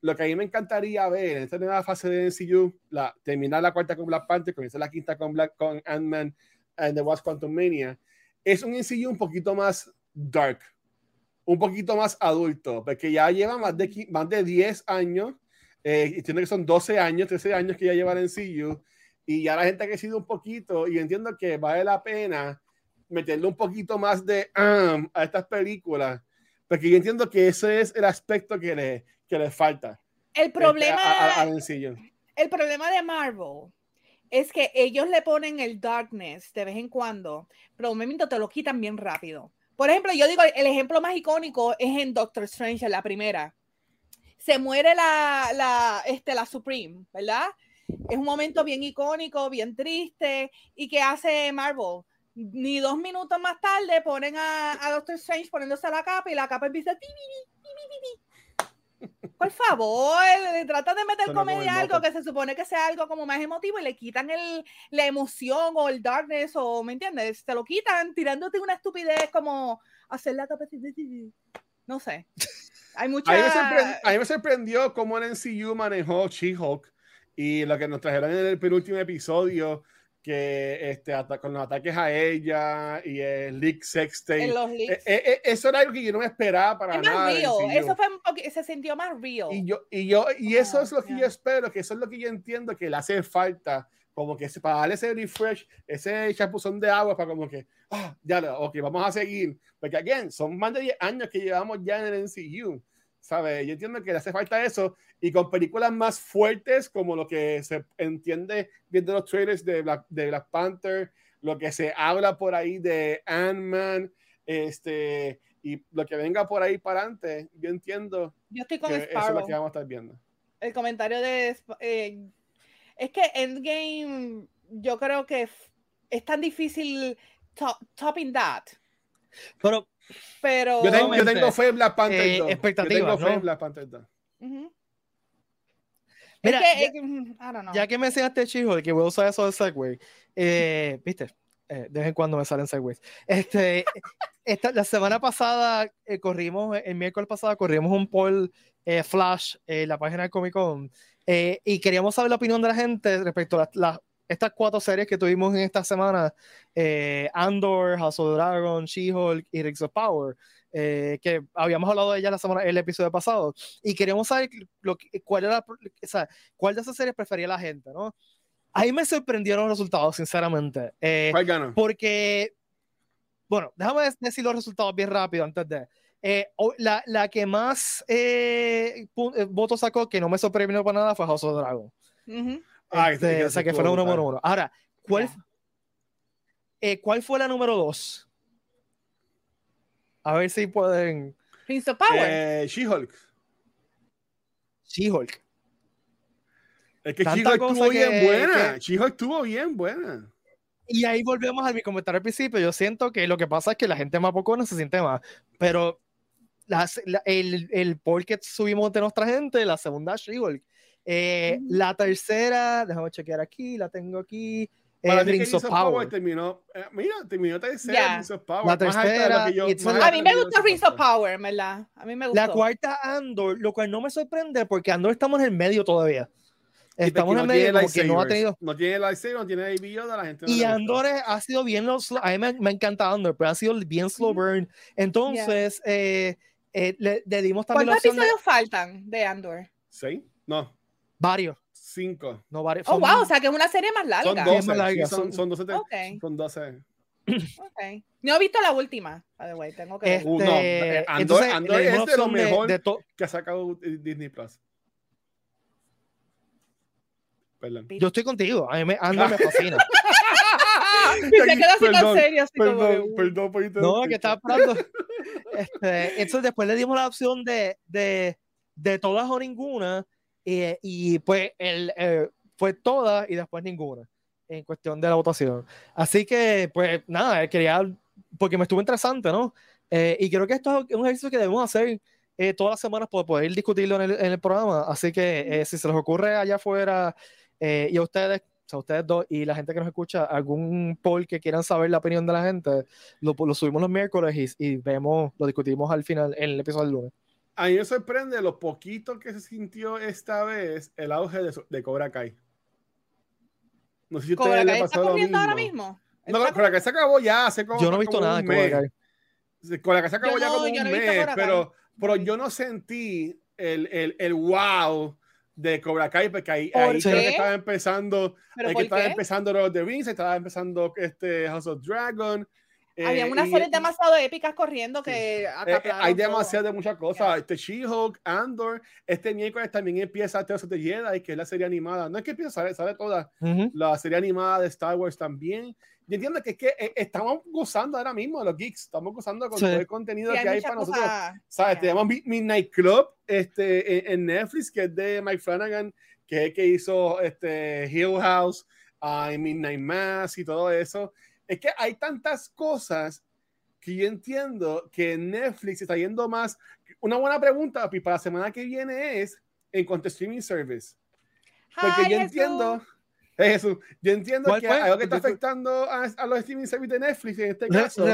lo que a mí me encantaría ver en esta nueva fase de MCU, la, terminar la cuarta con Black Panther, comenzar la quinta con, Black, con Ant-Man and the Wasp Quantumania, es un MCU un poquito más dark, un poquito más adulto, porque ya lleva más de, más de 10 años, eh, entiendo que son 12 años, 13 años que ya llevan en CU, y ya la gente ha crecido un poquito, y entiendo que vale la pena meterle un poquito más de um, a estas películas, porque yo entiendo que ese es el aspecto que le, que le falta El este, problema, a- a- el problema de Marvel es que ellos le ponen el darkness de vez en cuando, pero un momento te lo quitan bien rápido. Por ejemplo, yo digo, el ejemplo más icónico es en Doctor Strange, en la primera. Se muere la, la, este, la Supreme, ¿verdad? Es un momento bien icónico, bien triste. ¿Y qué hace Marvel? Ni dos minutos más tarde ponen a, Doctor Strange poniéndose la capa y la capa empieza. "Pi, Por favor, le tratan de meter comedia algo que se supone que sea algo como más emotivo y le quitan el, la emoción o el darkness o, ¿me entiendes? Te lo quitan tirándote una estupidez como hacer la capa. así, No sé. Hay mucha... A mí, me sorprendió, cómo el MCU manejó She-Hulk y lo que nos trajeron en el penúltimo episodio, que este, con los ataques a ella y el leak sex tape. en los Eh, eh, eh, eso era algo que yo no me esperaba para es nada. más real. Eso fue se sintió más real. Y yo, y yo, y eso Ah, es lo que ya. yo espero, que eso es lo que yo entiendo que le hace falta, como que para darle ese refresh, ese chapuzón de agua para como que, ah, ya, lo- ok, vamos a seguir. Porque, again, son más de 10 años que llevamos ya en el MCU, ¿sabes? Yo entiendo que le hace falta eso, y con películas más fuertes, como lo que se entiende viendo los trailers de Black, de Black Panther, lo que se habla por ahí de Ant-Man, este, y lo que venga por ahí para adelante, yo entiendo Yo estoy con que eso es lo que vamos a estar viendo. El comentario de... Sp- eh, es que Endgame, yo creo que es tan difícil top, topping that. Pero Pero... Yo tengo, yo tengo fe en Black Panther eh, 2. Yo expectativas, tengo fe ¿no? en Black Panther 2. Ujú. Mira, es que, ya- es que, mm, I don't know. ya que mencionaste Chijo, de que voy a usar eso de Segway, eh, viste, Eh, de vez en cuando me salen Segways. Este, esta, la semana pasada eh, corrimos, el miércoles pasado corrimos un poll eh, flash en la página de Comic Con eh, y queríamos saber la opinión de la gente respecto a las, las estas cuatro series que tuvimos en esta semana, eh, Andor, House of Dragon, She-Hulk y Rings of Power, eh, que habíamos hablado de ella la semana, el episodio pasado, y queremos saber lo cuál, era, o sea, cuál de esas series prefería la gente, ¿no? Ahí me sorprendieron los resultados, sinceramente. Eh, ¿Cuál ganó? Porque, bueno, déjame decir los resultados bien rápido antes de... Eh, la, la, que más eh, votos sacó, que no me sorprendió para nada, fue House of Dragon. Este, o sea, que fue la número uno. Ahora, ¿cuál, eh, ¿cuál fue la número dos? A ver si pueden. Prince of Power. Eh, She-Hulk. She-Hulk. Es que She-Hulk estuvo bien buena. She-Hulk estuvo bien buena. Y ahí volvemos a mi comentario al principio. Yo siento que lo que pasa es que la gente más poco no se siente más. Pero el, el poll que subimos de nuestra gente, la segunda She-Hulk, eh, la tercera, déjame chequear aquí, la tengo aquí. Para Rings of Power. terminó, eh, mira, terminó tercera Rings of Power. La tercera, yo, a mí me gusta Rings of Power, ¿verdad? A mí me gusta. La cuarta Andor, lo cual no me sorprende porque Andor estamos en el medio todavía. Estamos en el medio porque no ha tenido. No tiene lightsaber, no tiene de la gente. y Andor ha sido bien, a mí me, me encanta Andor, pero ha sido bien slow burn. Entonces, eh, eh, le, dimos también. ¿Cuántos episodios faltan de Andor? ¿Seis? No. Varios. Cinco. No, varios. Oh, wow, o sea que es una serie más larga. Son 12. Más larga. Sí, son, son 12. Okay. Son 12. Okay. No he visto la última, the way, tengo que este, uh, no, eh, Andor, entonces, Andor es de lo mejor de, de que ha sacado Disney Plus. Perdón. Yo estoy contigo, a mí me, Andor me fascina. se queda así tan serio, así perdón, como... Perdón, perdón, No, que estaba hablando. Este, entonces después le dimos la opción de, de, de todas o ninguna, y, y pues el, eh, fue todas y después ninguna en cuestión de la votación. Así que, pues nada, quería, porque me estuvo interesante, ¿no? Eh, y creo que esto es un ejercicio que debemos hacer eh, todas las semanas para poder discutirlo en el, en el programa. Así que si se les ocurre allá afuera y a ustedes, a ustedes dos y la gente que nos escucha, algún poll que quieran saber la opinión de la gente, lo, lo subimos los miércoles y, y, vemos, lo discutimos al final en el episodio del lunes. A mí me sorprende lo poquito que se sintió esta vez el auge de, de Cobra Kai. No sé si ustedes le pasó lo mismo. ahora mismo? No, Cobra Kai se acabó ya hace como Yo no he visto nada de Cobra Kai. Cobra Kai se acabó ya como un mes, pero, pero yo no sentí el, el, el wow de Cobra Kai, porque ahí, ahí creo que estaba empezando, ahí que estaba empezando Lord of the Rings, estaba empezando este House of Dragon. Había eh, unas series demasiado épicas corriendo que eh, eh, hay demasiado de muchas cosas. Este She-Hulk, Andor, este miércoles también empieza Tales of the Jedi, que es la serie animada. No es que empieza, sale, sale toda la serie animada de Star Wars también. Y entiendo que es que estamos gozando ahora mismo los geeks, estamos gozando con todo el contenido que hay para nosotros. ¿Sabes? Tenemos Midnight Club este, en, Netflix, que es de Mike Flanagan, que es el que hizo este, Hill House, uh, Midnight Mass y todo eso. Es que hay tantas cosas que yo entiendo que Netflix está yendo más. Una buena pregunta para la semana que viene es en cuanto a streaming service. Porque yo entiendo. Eso, yo entiendo que algo que está afectando a, a, los streaming service de Netflix en este caso.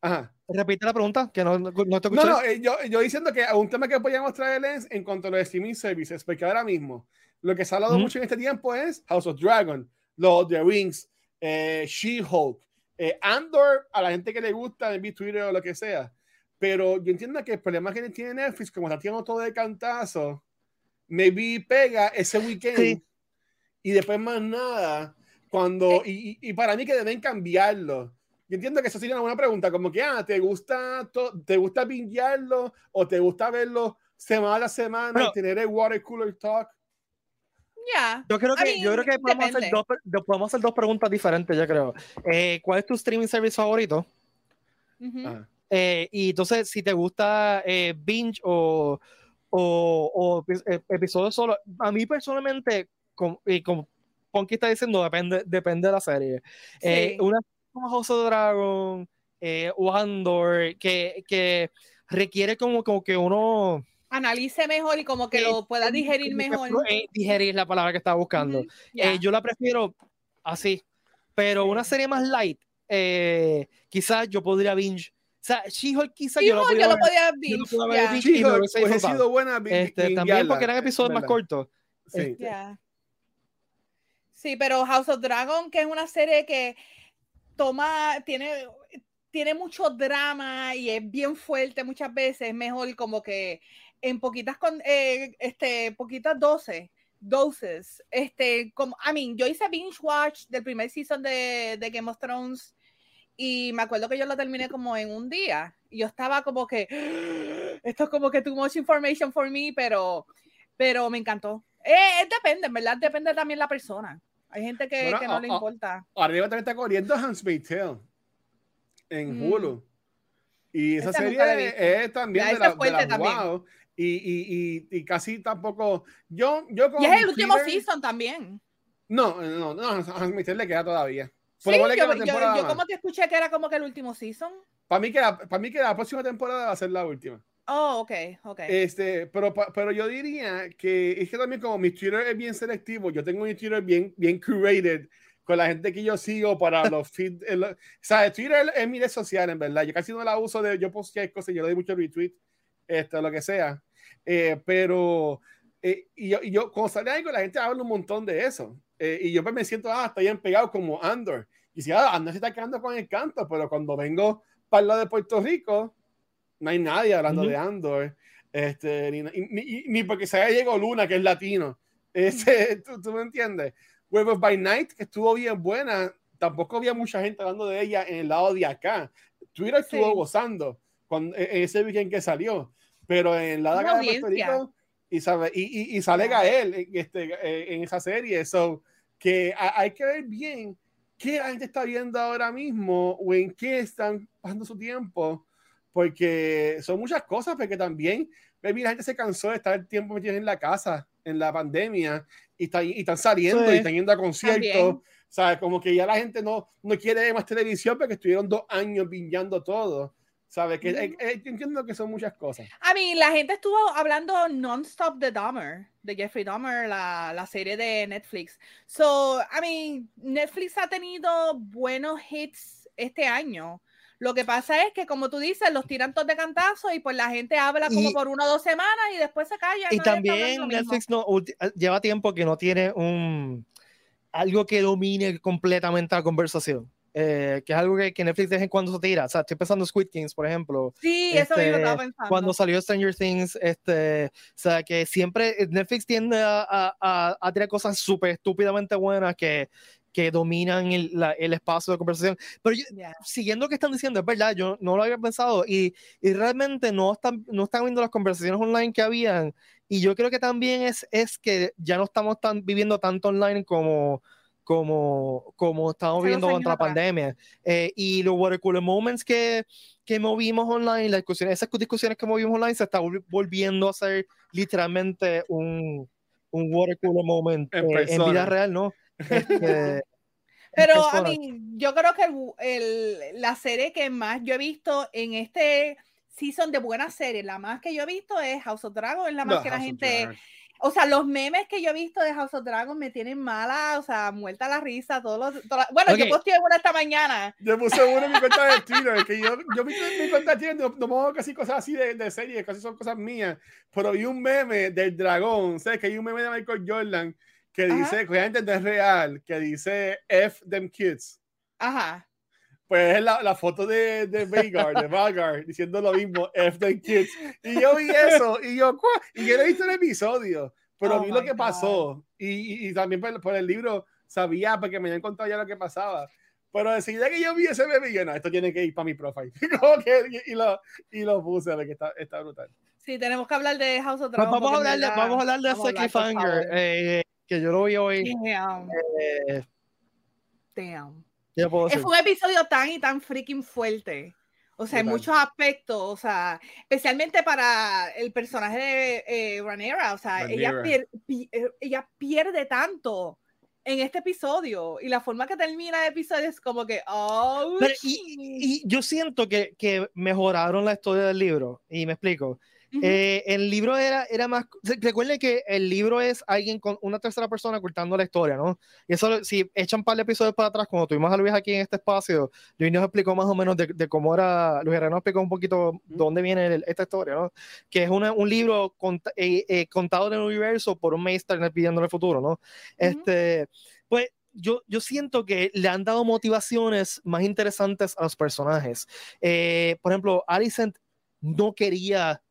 Ajá. Repite la pregunta, que no, no te escuché. No, no, eh, yo, yo diciendo que un tema que podíamos traer es en cuanto a los streaming services, porque ahora mismo lo que se ha hablado mucho en este tiempo es House of Dragon, Lord of the Rings, eh, She-Hulk, eh, Andor, a la gente que le gusta en Twitter o lo que sea. Pero yo entiendo que el problema que tiene Netflix, como está tirando todo de cantazo, maybe pega ese weekend y después más nada. Cuando, y, y, para mí que deben cambiarlo. Yo entiendo que eso sería una buena pregunta, como que, ah, ¿te gusta, te gusta pinguearlo o te gusta verlo semana a semana y tener el water cooler talk? Yo creo que, yo creo que podemos hacer, dos, podemos hacer, dos, preguntas diferentes, yo creo. Eh, ¿Cuál es tu streaming service favorito? eh, y entonces, si te gusta eh, binge o, o, o episodios solo, a mí personalmente, como, y como Ponky está diciendo, depende, depende de la serie. Eh, una como House of Dragon eh, o Andor, que, que requiere como, como que uno analice mejor y como que lo pueda digerir mejor. Eh, digerir la palabra que estaba buscando. Eh, yo la prefiero así, pero una serie más light, eh, quizás yo podría binge. O sea, She-Hulk quizás yo, lo podría, yo podía binge. She-Hulk pues, sido buena este, También porque eran episodios más cortos. Sí. Este, Sí, pero House of Dragon, que es una serie que toma, tiene, tiene mucho drama y es bien fuerte muchas veces, es mejor como que en poquitas, con, eh, este, poquitas dosis, doses, este, como, I mean, yo hice binge watch del primer season de, de Game of Thrones y me acuerdo que yo lo terminé como en un día y yo estaba como que, esto es como que too much information for me, pero, pero me encantó. Eh, depende, en verdad, depende también la persona. Hay gente que, que no le importa. Arriba también está corriendo Hans Tale en mm. Hulu. Y esa, serie es también de la, de la wow. Y, y, y, casi tampoco. Yo, yo y es el último season también. No, no, no, a Hans le queda todavía. Sí, yo, yo, yo, como te escuché que era como que el último season. Para mí, que la, para mí que la próxima temporada va a ser la última. Oh, ok, ok. Este, pero, pero yo diría que es que también como mi Twitter es bien selectivo, yo tengo mi Twitter bien, bien curated con la gente que yo sigo para los feeds. o sea, Twitter es mi red social, en verdad. Yo casi no la uso de yo postear cosas, yo le doy mucho retweet, esto, lo que sea. Eh, pero, eh, y, yo, y yo, cuando sale algo, la gente habla un montón de eso. Eh, y yo pues me siento, ah, está bien pegado como Andor. Y si, ah, Andor se está quedando con el canto, pero cuando vengo para el lado de Puerto Rico, no hay nadie hablando de Andor, este, ni, ni, ni, porque se haya llegado Luna, que es latino. Este, ¿tú, ¿tú, me entiendes? Web by Night, que estuvo bien buena, tampoco había mucha gente hablando de ella en el lado de acá. Twitter estuvo gozando cuando, en ese weekend que salió, pero en la de Puerto Rico, y, sabe, y, y, y sale Gael en, este, eh, en esa serie, so que hay que ver bien qué la gente está viendo ahora mismo o en qué están pasando su tiempo porque son muchas cosas, porque también, baby, la gente se cansó de estar el tiempo metido en la casa en la pandemia y, está, y están saliendo y están yendo a conciertos. ¿Sabes? Como que ya la gente no, no quiere más televisión porque estuvieron dos años pillando todo. ¿Sabes? Que eh, eh, entiendo que son muchas cosas. A mí, la gente estuvo hablando non-stop de Dahmer, de Jeffrey Dahmer, la, la, serie de Netflix. So, I mean, Netflix ha tenido buenos hits este año. Lo que pasa es que, como tú dices, los tiran todos de cantazo y pues la gente habla como por una o dos semanas y después se calla. Y también Netflix no, ah, lleva tiempo que no tiene un algo que domine completamente la conversación. Eh, que es algo que, que, Netflix de vez en cuando se tira. O sea, estoy pensando en Squid Games, por ejemplo. Sí, eso mismo este, estaba pensando. Cuando salió Stranger Things, este, o sea, que siempre Netflix tiende a, a, a tirar cosas súper estúpidamente buenas que, que dominan el, el, espacio de conversación. Pero siguiendo lo que están diciendo, es verdad, yo no lo había pensado y, y, realmente no están, no están viendo las conversaciones online que habían. Y yo creo que también es, es que ya no estamos tan, viviendo tanto online como, como, como estamos viendo contra la pandemia. Eh, y los water cooler moments que, que movimos online, las discusiones, esas discusiones que movimos online se está volviendo a ser literalmente un, un water cooler moment en, eh, en vida real, ¿no? Este, Pero a mí, yo creo que el, la serie que más yo he visto en este season de buenas series, la más que yo he visto es House of Dragon, es la más que la gente... O sea, los memes que yo he visto de House of Dragon me tienen mala, o sea, muerta la risa, todos los... bueno, yo posteé una esta mañana. Yo puse uno en mi cuenta de Twitter, que yo, yo mi, mi cuenta de Twitter no, no pongo casi cosas así de, de series, casi son cosas mías, pero vi un meme del dragón, ¿sabes? Que hay un meme de Michael Jordan que dice, que gente es real, que dice F them kids. Ajá. Pues es la, la foto de, de Vagar, de Vagar, diciendo lo mismo, F them kids. Y yo vi eso, y yo, y yo no he visto el episodio, pero oh vi lo que pasó. Y, y, también por, por, el libro sabía, porque me habían contado ya lo que pasaba. Pero enseguida que yo vi ese bebé, yo, no, esto tiene que ir para mi profile. y, lo, y lo puse, porque está, está brutal. Sí, tenemos que hablar de House of Dragons. vamos, a hablar de, vamos a hablar de Fanger. Eh, que yo lo vi hoy. Damn. Eh, Damn. Es un episodio tan y tan freaking fuerte. O sea, en muchos aspectos, o sea, especialmente para el personaje de eh, Ranera, o sea, ella, pier pi eh, ella, pierde tanto en este episodio y la forma que termina el episodio es como que, oh, Pero, y, y, yo siento que, que mejoraron la historia del libro, y me explico. Eh, el libro era, era más. Recuerden que el libro es alguien con una tercera persona ocultando la historia, ¿no? Y eso, si echan un par de episodios para atrás, cuando tuvimos a Luis aquí en este espacio, Luis nos explicó más o menos de, de cómo era. Luis Herrera nos explicó un poquito dónde viene esta historia, ¿no? Que es una, un libro eh, eh, contado en el universo por un Meister pidiendo el futuro, ¿no? Este. Pues yo, yo siento que le han dado motivaciones más interesantes a los personajes. Eh, por ejemplo, Alicent no quería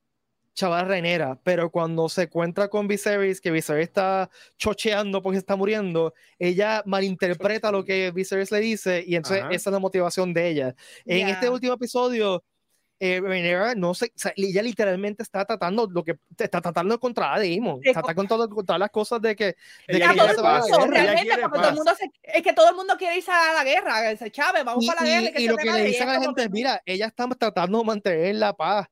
chaval Reinera, pero cuando se encuentra con Viserys, que Viserys está chocheando porque está muriendo, ella malinterpreta lo que Viserys le dice y entonces esa es la motivación de ella. En este último episodio, eh, no sé, ella literalmente está tratando lo que está tratando contra a Demon, está tratando contra las cosas de que, de que todo el realmente, porque todo el mundo es que todo el mundo quiere irse a la guerra, ese Chávez, vamos para la guerra. Y, y lo que le dicen a la gente es, mira, ella está tratando de mantener la paz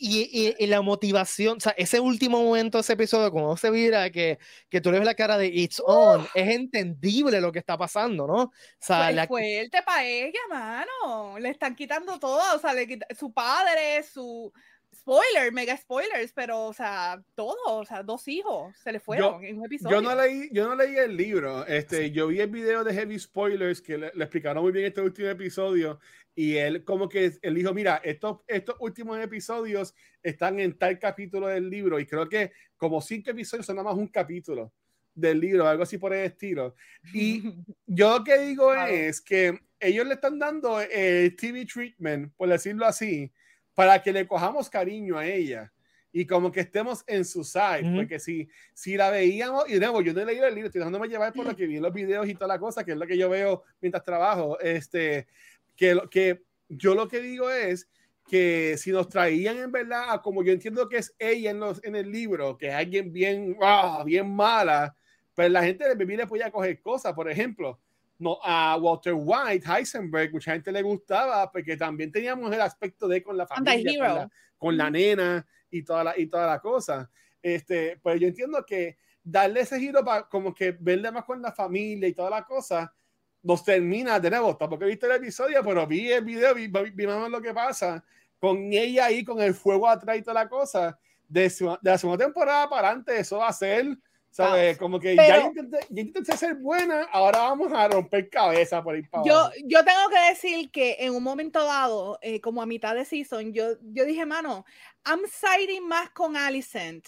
y, y, la motivación, o sea, ese último momento de ese episodio, cuando se mira que, que tú le ves la cara de It's On, es entendible lo que está pasando, ¿no? O sea, pues la... fuerte para ella, mano. Le están quitando todo, o sea, le quita, su padre, su, spoiler, mega spoilers, pero, o sea, todo, o sea, dos hijos se le fueron en un episodio. Yo no leí, yo no leí el libro, este, yo vi el video de Heavy Spoilers que le, explicaron muy bien este último episodio y él como que él dijo, mira, estos, estos últimos episodios están en tal capítulo del libro y creo que como cinco episodios son nada más un capítulo del libro, algo así por el estilo. Y yo lo que digo es que ellos le están dando el TV treatment, por decirlo así, para que le cojamos cariño a ella y como que estemos en su side, porque si, si la veíamos, y de nuevo, yo no he leído el libro, estoy dejándome llevar por lo que vi en los videos y toda la cosa, que es lo que yo veo mientras trabajo, este, que, que yo lo que digo es que si nos traían en verdad, como yo entiendo que es ella en, los, en el libro, que es alguien bien, ah, bien mala, pues la gente de bebé le podía coger cosas, por ejemplo, no, a Walter White, Heisenberg, mucha gente le gustaba porque también teníamos el aspecto de con la familia, con la, nena y toda la, y toda la cosa. Este, pues yo entiendo que darle ese giro para como que verle más con la familia y toda la cosa, nos termina de nuevo, tampoco he visto el episodio, pero vi el video, vi, vi, más lo que pasa con ella ahí, con el fuego atrás y toda la cosa. De, de la segunda temporada para adelante, eso va a ser ¿Sabes? Como que ya, intenté, ser buena, ahora vamos a romper cabeza por ir para yo, yo tengo que decir que en un momento dado, eh, como a mitad de season, yo, yo dije, mano, I'm siding más con Alicent.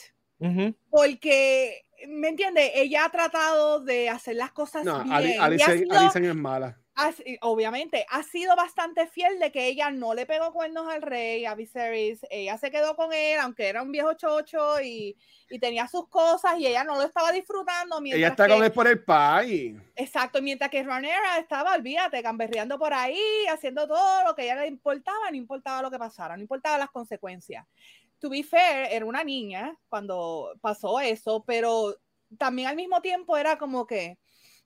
Porque, ¿me entiendes? Ella ha tratado de hacer las cosas no, bien. Alicent es mala obviamente, ha sido bastante fiel de que ella no le pegó cuernos al rey, a Viserys. Ella se quedó con él, aunque era un viejo chocho y, y tenía sus cosas y ella no lo estaba disfrutando. Ella está con él por el país. Exacto, mientras que Ranera estaba, olvídate, gamberreando por ahí, haciendo todo lo que a ella le importaba, no importaba lo que pasara, no importaba las consecuencias. To be fair, era una niña cuando pasó eso, pero también al mismo tiempo era como que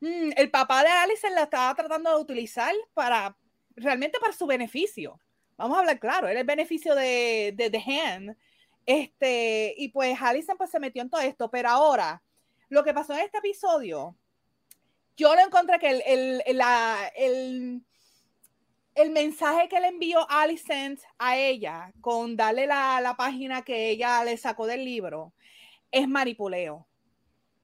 Mm, el papá de Alice la estaba tratando de utilizar para realmente para su beneficio. Vamos a hablar claro, era el beneficio de, de The Hand. Este, y pues Alison pues se metió en todo esto, pero ahora, lo que pasó en este episodio, yo lo encontré que el, el, la, el, el mensaje que le envió Alicent a ella con darle la, la página que ella le sacó del libro es manipuleo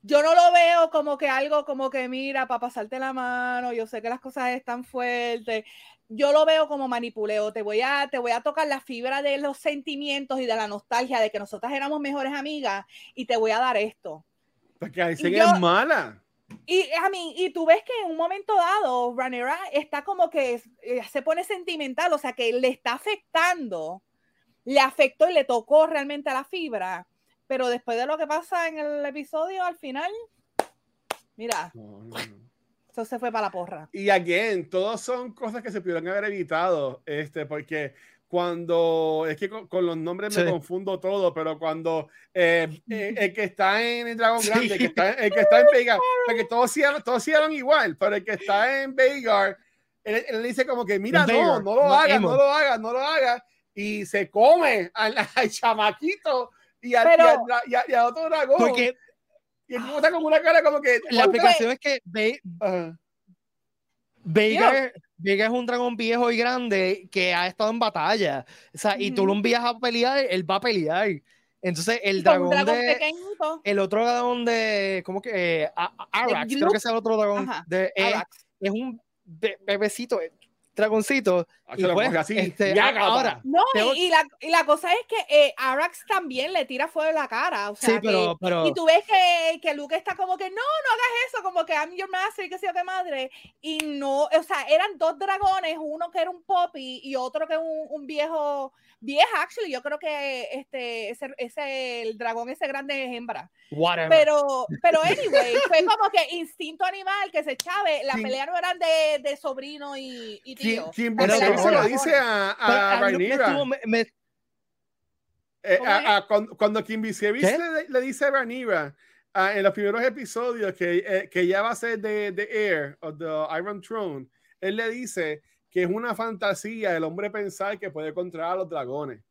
yo no lo veo como que algo como que mira para pasarte la mano, yo sé que las cosas están fuertes. Yo lo veo como manipuleo, te voy a te voy a tocar la fibra de los sentimientos y de la nostalgia de que nosotras éramos mejores amigas y te voy a dar esto. Porque se es mala. Y a mí, y tú ves que en un momento dado, Ranera está como que eh, se pone sentimental, o sea que le está afectando, le afectó y le tocó realmente a la fibra pero después de lo que pasa en el episodio, al final, mira, eso se fue para la porra. Y again, todos son cosas que se pudieron haber evitado, este, porque cuando es que con, los nombres me confundo todo, pero cuando eh, eh, el que está en el Dragón Grande, el, que está, el que está en Veigar, porque todos hicieron, todos hicieron igual, pero el que está en Veigar, él, dice como que mira, no, no lo hagas, no lo hagas, no lo hagas, y se come al, al chamaquito y a, Pero, y a, otro dragón. Porque, y el está con una cara como que. La aplicación es que Vega, Vega, es un dragón viejo y grande que ha estado en batalla. O sea, y tú lo envías a pelear, él va a pelear. Entonces, el dragón, de. El otro dragón de. ¿Cómo que? Arax, creo que es el otro dragón. de, es, es, un bebecito. Dragoncito. Ah, y pues, así, este, ahora, no, y, la, y, la, cosa es que eh, Arax también le tira fuego en la cara. O sea, sí, pero, pero, Y tú ves que, que Luke está como que no, no hagas eso, como que I'm your master y que sea de madre. Y no, o sea, eran dos dragones, uno que era un poppy y otro que un, un viejo vieja, actually, yo creo que este, ese, ese el dragón ese grande es hembra. Pero, pero anyway, fue como que instinto animal que se chave, la pelea no eran de, de sobrino y, y tío. ¿Quién, se lo dice a, a Rhaenyra? Eh, cuando, Kim Visievic le, le, dice a Rhaenyra uh, en los primeros episodios que, eh, que ya va a ser de, de Heir of the Iron Throne, él le dice que es una fantasía el hombre pensar que puede controlar a los dragones.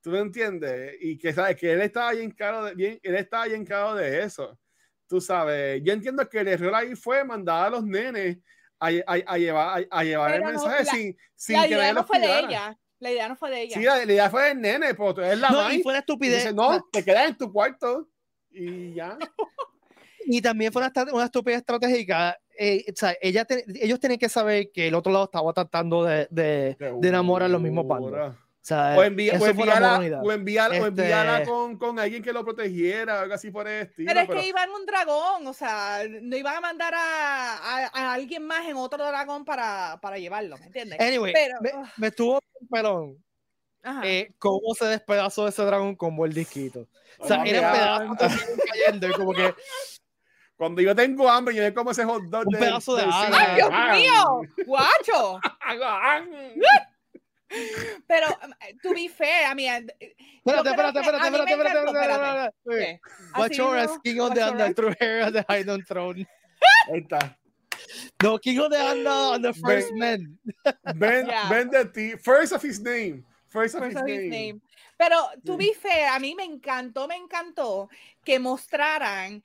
¿Tú me entiendes? Y que sabes que él estaba bien claro de, bien, él estaba bien claro de eso. Tú sabes, yo entiendo que el error ahí fue mandar a los nenes a, a, llevar, a, llevar el mensaje sin, sin la idea no fue de ella. La idea no fue de ella. Sí, la, idea fue del nene, pero es la no, y fue una estupidez. Dice, no, te quedas en tu cuarto y ya. y también fue una, una estupidez estratégica eh, o sea, ella ellos tienen que saber que el otro lado estaba tratando de, de, de enamorar a los mismos bandos. O, sea, o, enviarla este con, con, alguien que lo protegiera, algo así por el estilo. Pero es que iban un dragón, o sea, no iban a mandar a, a, a alguien más en otro dragón para, para llevarlo, ¿me entiendes? Anyway, pero, me, me, estuvo pelón. Eh, cómo se despedazó ese dragón con el disquito. O sea, oh, era pedazos cayendo y como que cuando yo tengo hambre, yo como ese hot dog. Un pedazo de ¡Ay, Dios mío! ¡Guacho! Pero, to be fair, I mean. Espérate, espérate, espérate, espérate, espérate, espérate. Guacho es King of the Under hair of the Hidden Throne. Ahí está. No, King of the Under on the first man. Ben, Ben the first of his name. First of, his, name. Pero, to be fair, a mí me encantó, me encantó que mostraran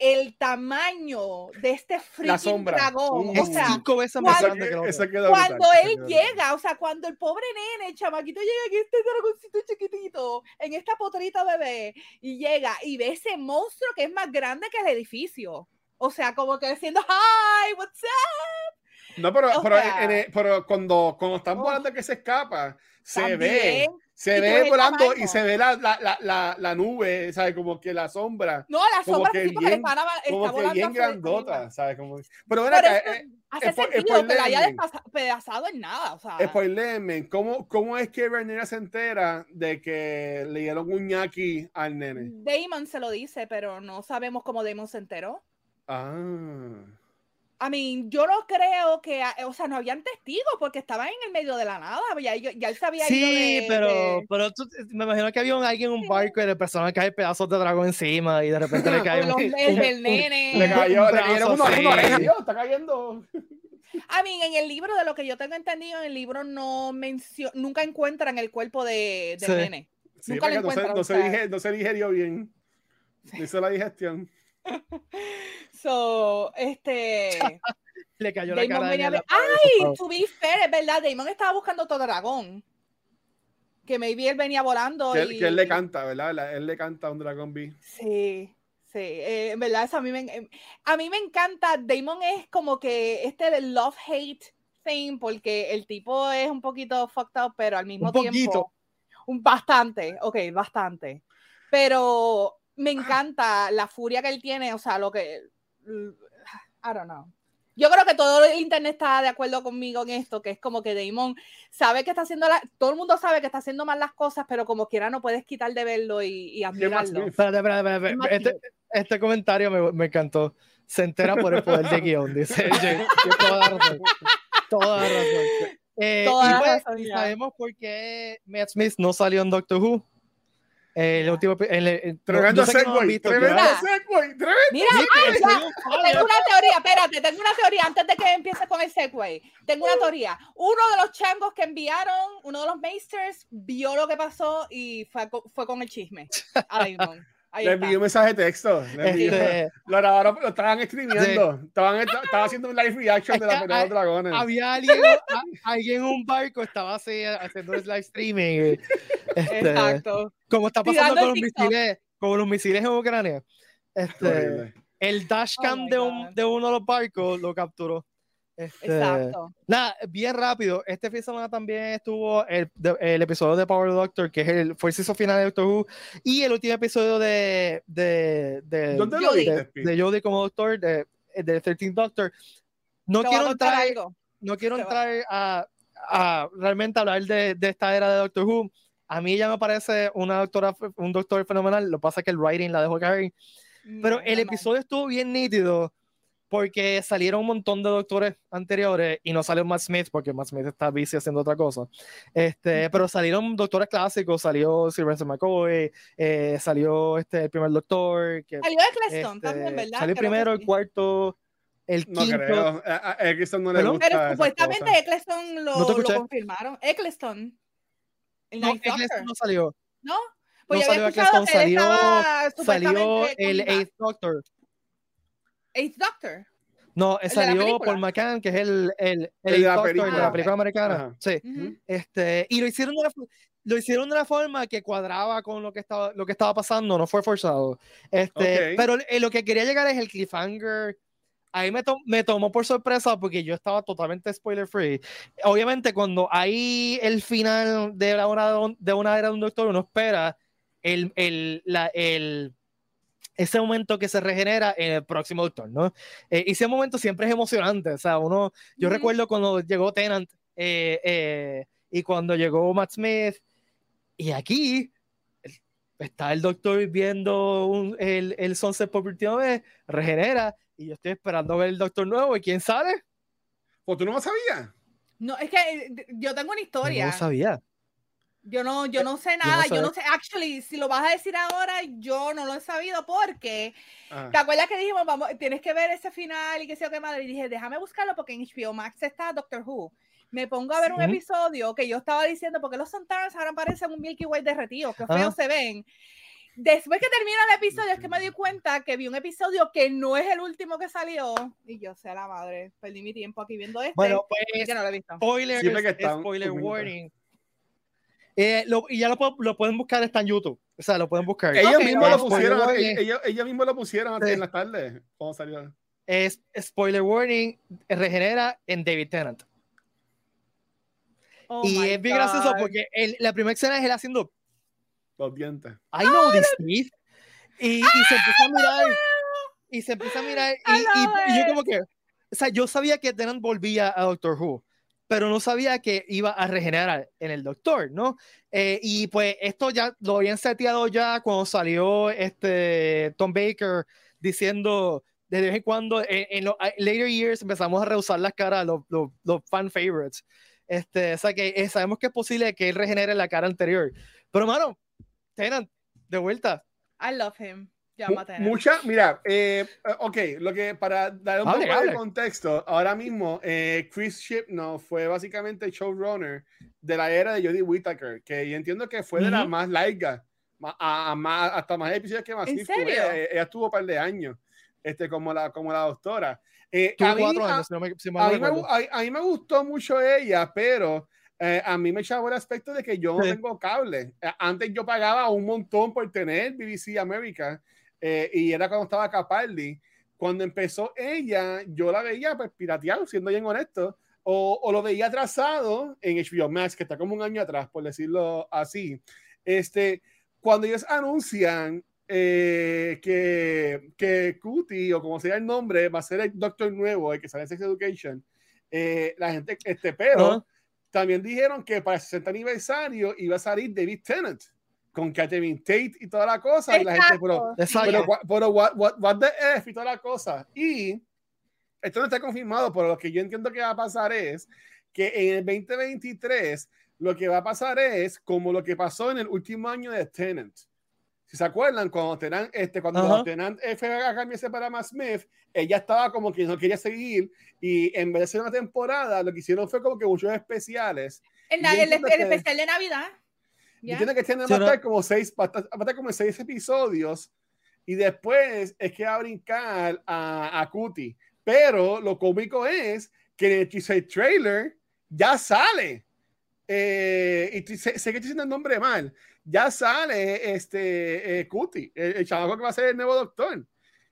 el tamaño de este freaking dragón. Uh, o sea, cinco veces más cuando, grande que Cuando él llega, o sea, cuando el pobre nene, el chamaquito llega aquí, este dragoncito chiquitito, en esta potrita bebé, y llega y ve ese monstruo que es más grande que el edificio. O sea, como que diciendo, hi, what's up? No, pero, pero, pero, cuando, cuando están oh. volando que se escapa, se ve se ve volando y se ve la, la, la, la, nube, ¿sabes? Como que la sombra. No, la sombra que bien, como que bien grandota, ¿sabes? Como, pero bueno, acá, eh, hace sentido que la haya despedazado en nada, o sea. Spoilerme, ¿cómo, ¿cómo es que Bernera se entera de que le dieron un ñaki al nene? Damon se lo dice, pero no sabemos cómo Damon se enteró. Ah. I mean, yo no creo que, o sea, no habían testigos porque estaban en el medio de la nada, ya, ya él sabía Sí, pero, pero me imagino que había un, alguien en un barco y de persona cae pedazos de dragón encima y de repente le cae un, el, nene. Le cayó, le cayó una, oreja, está cayendo. I mean, en el libro, de lo que yo tengo entendido, en el libro no menciona, nunca encuentran el cuerpo de, del nene. nunca lo encuentran. No se, no, se no se digerió bien. Hizo la digestión. So, este. Le cayó la cara venía Ay, to be fair, es verdad. Damon estaba buscando todo dragón. Que maybe él venía volando. Que, y, que él le canta, ¿verdad? Él le canta a un dragón B. Sí. Sí, eh, en verdad, eso a mí, me, eh, a mí me encanta. Damon es como que este del love-hate thing, porque el tipo es un poquito fucked up, pero al mismo un tiempo. Poquito. Un bastante, ok, bastante. Pero me encanta la furia que él tiene, o sea, lo que. I don't know. Yo creo que todo el internet está de acuerdo conmigo en esto, que es como que Damon sabe que está haciendo la, todo el mundo sabe que está haciendo mal las cosas, pero como quiera no puedes quitar de verlo y, admirarlo. Espérate, espérate, espérate. Este, este, comentario me, me, encantó. Se entera por el poder de guion, dice Toda razón. Toda razón. Eh, toda y, pues, razón, sabemos por qué Matt Smith no salió en Doctor Who el último. El, tremendo Segway. Tremendo Segway. Mira, tengo una teoría. Espérate, tengo una teoría antes de que empiece con el Segway. Tengo una teoría. Uno de los changos que enviaron, uno de los Maesters, vio lo que pasó y fue, fue con el chisme. Le envió un mensaje de texto. Este... Lo grabaron, lo estaban escribiendo. Estaban, estaba haciendo un live reaction de la pelea de los dragones. Había alguien, alguien en un barco, estaba así haciendo el live streaming. Este, Exacto. Como está pasando con los, misiles, con los misiles en Ucrania. Este, el dashcam oh de, un, de uno de los barcos lo capturó. Este, Exacto. Nada, bien rápido. Este fin de semana también estuvo el, el, episodio de Power Doctor, que es el, fue el season final de Doctor Who, y el último episodio de, de, de, de, Jodie como Doctor, de, de 13 Doctor. No quiero entrar, no quiero entrar a, a, realmente hablar de, de, esta era de Doctor Who. A mí ya me parece una doctora, un doctor fenomenal. Lo que pasa es que el writing la dejó caer. Pero el episodio estuvo bien nítido porque salieron un montón de doctores anteriores y no salió Matt Smith porque Matt Smith está busy haciendo otra cosa. Este, pero salieron doctores clásicos, salió Sylvester McCoy, eh, salió este, el primer doctor. Que, salió Eccleston este, también, ¿verdad? Salió primero, el cuarto, el no quinto. Creo. A, Eccleston no le gusta Pero supuestamente Eccleston lo, lo, confirmaron. Eccleston. El no, Eccleston no salió. ¿No? Pues no salió Eccleston, salió, salió el Eighth Doctor. Eighth Doctor. No, salió Paul McCann, que es el, el, el, Doctor de la película americana. Sí. este, y lo hicieron, de una, lo hicieron de una forma que cuadraba con lo que estaba, lo que estaba pasando, no fue forzado. Este, Pero eh, lo que quería llegar es el cliffhanger. Ahí me, me tomó por sorpresa porque yo estaba totalmente spoiler free. Obviamente, cuando hay el final de, una, de una era de un doctor, uno espera el, el, la, el ese momento que se regenera en el próximo Doctor, ¿no? Eh, y ese momento siempre es emocionante, o sea, uno, yo recuerdo cuando llegó Tennant eh, eh, y cuando llegó Matt Smith, y aquí está el Doctor viendo el, el Sunset por última vez, regenera, y yo estoy esperando ver el Doctor nuevo, ¿y quién sale? Pues tú no lo sabías. No, es que yo tengo una historia. No lo sabía. Yo no, yo no sé nada, yo no, sé, actually, si lo vas a decir ahora, yo no lo he sabido porque, ¿te acuerdas que dijimos, vamos, tienes que ver ese final y qué sé yo qué madre? Y dije, déjame buscarlo porque en HBO Max está Doctor Who. Me pongo a ver un episodio que yo estaba diciendo, porque los Santanas ahora parecen un Milky Way derretido, que feos se ven. Después que termina el episodio, es que me di cuenta que vi un episodio que no es el último que salió. Y yo sé la madre, perdí mi tiempo aquí viendo este. Bueno, pues, no lo he visto. Spoiler, spoiler warning eh, y ya lo, lo, pueden buscar, está en YouTube. O sea, lo pueden buscar. Ellos mismos lo pusieron, ellos, ellos, mismos lo pusieron en la tarde. ¿Cómo salió? Es spoiler warning, regenera en David Tennant. Oh y es bien gracioso porque el, la primera escena es él haciendo los dientes. I know this, Steve. Y, y, se empieza a mirar. Y se empieza a mirar. Y, y, yo, como que. O sea, yo sabía que Tennant volvía a Doctor Who pero no sabía que iba a regenerar en el doctor, ¿no? Eh, y pues esto ya lo habían seteado ya cuando salió este Tom Baker diciendo de vez en cuando en, los later years empezamos a rehusar las caras, los, los, fan favorites. Este, o sea que eh, sabemos que es posible que él regenere la cara anterior. Pero, mano, Tenant, de vuelta. I love him. Mucha, mira, eh, ok, lo que para dar un poco de contexto, ahora mismo eh, Chris no fue básicamente el showrunner de la era de Jodie Whittaker, que yo entiendo que fue de las más largas, hasta más episodios que más. ¿En serio? Ella, ella, estuvo un par de años este, como, la, como la doctora. Eh, a, mí, a, mí me, gustó mucho ella, pero eh, a mí me echaba el aspecto de que yo no tengo cable. Antes yo pagaba un montón por tener BBC América eh, y era cuando estaba Capaldi. Cuando empezó ella, yo la veía pues pirateado, siendo bien honesto, o, o, lo veía atrasado en HBO Max, que está como un año atrás, por decirlo así. Este, cuando ellos anuncian eh, que, que Cutie, o como sea el nombre, va a ser el doctor nuevo, el que sale en Sex Education, eh, la gente, este, pero también dijeron que para el 60 aniversario iba a salir David Tennant con Catherine Tate y toda la cosa. Y la gente, pero, pero, pero what, what, what, the F y toda la cosa. Y esto no está confirmado, pero lo que yo entiendo que va a pasar es que en el 2023 lo que va a pasar es como lo que pasó en el último año de Tenant. Si se acuerdan, cuando Tenant, este, cuando uh -huh. Tenant fue a cambiarse para Matt Smith, ella estaba como que no quería seguir y en vez de hacer una temporada, lo que hicieron fue como que muchos especiales. En el, el, el especial de Navidad. Y tiene que tener sí, como seis, como seis episodios y después es que va a brincar a, a Cutie. Pero lo cómico es que en el trailer ya sale. Eh, y sé, que estoy diciendo el nombre mal. Ya sale este eh, Cutie, el, el que va a ser el nuevo doctor.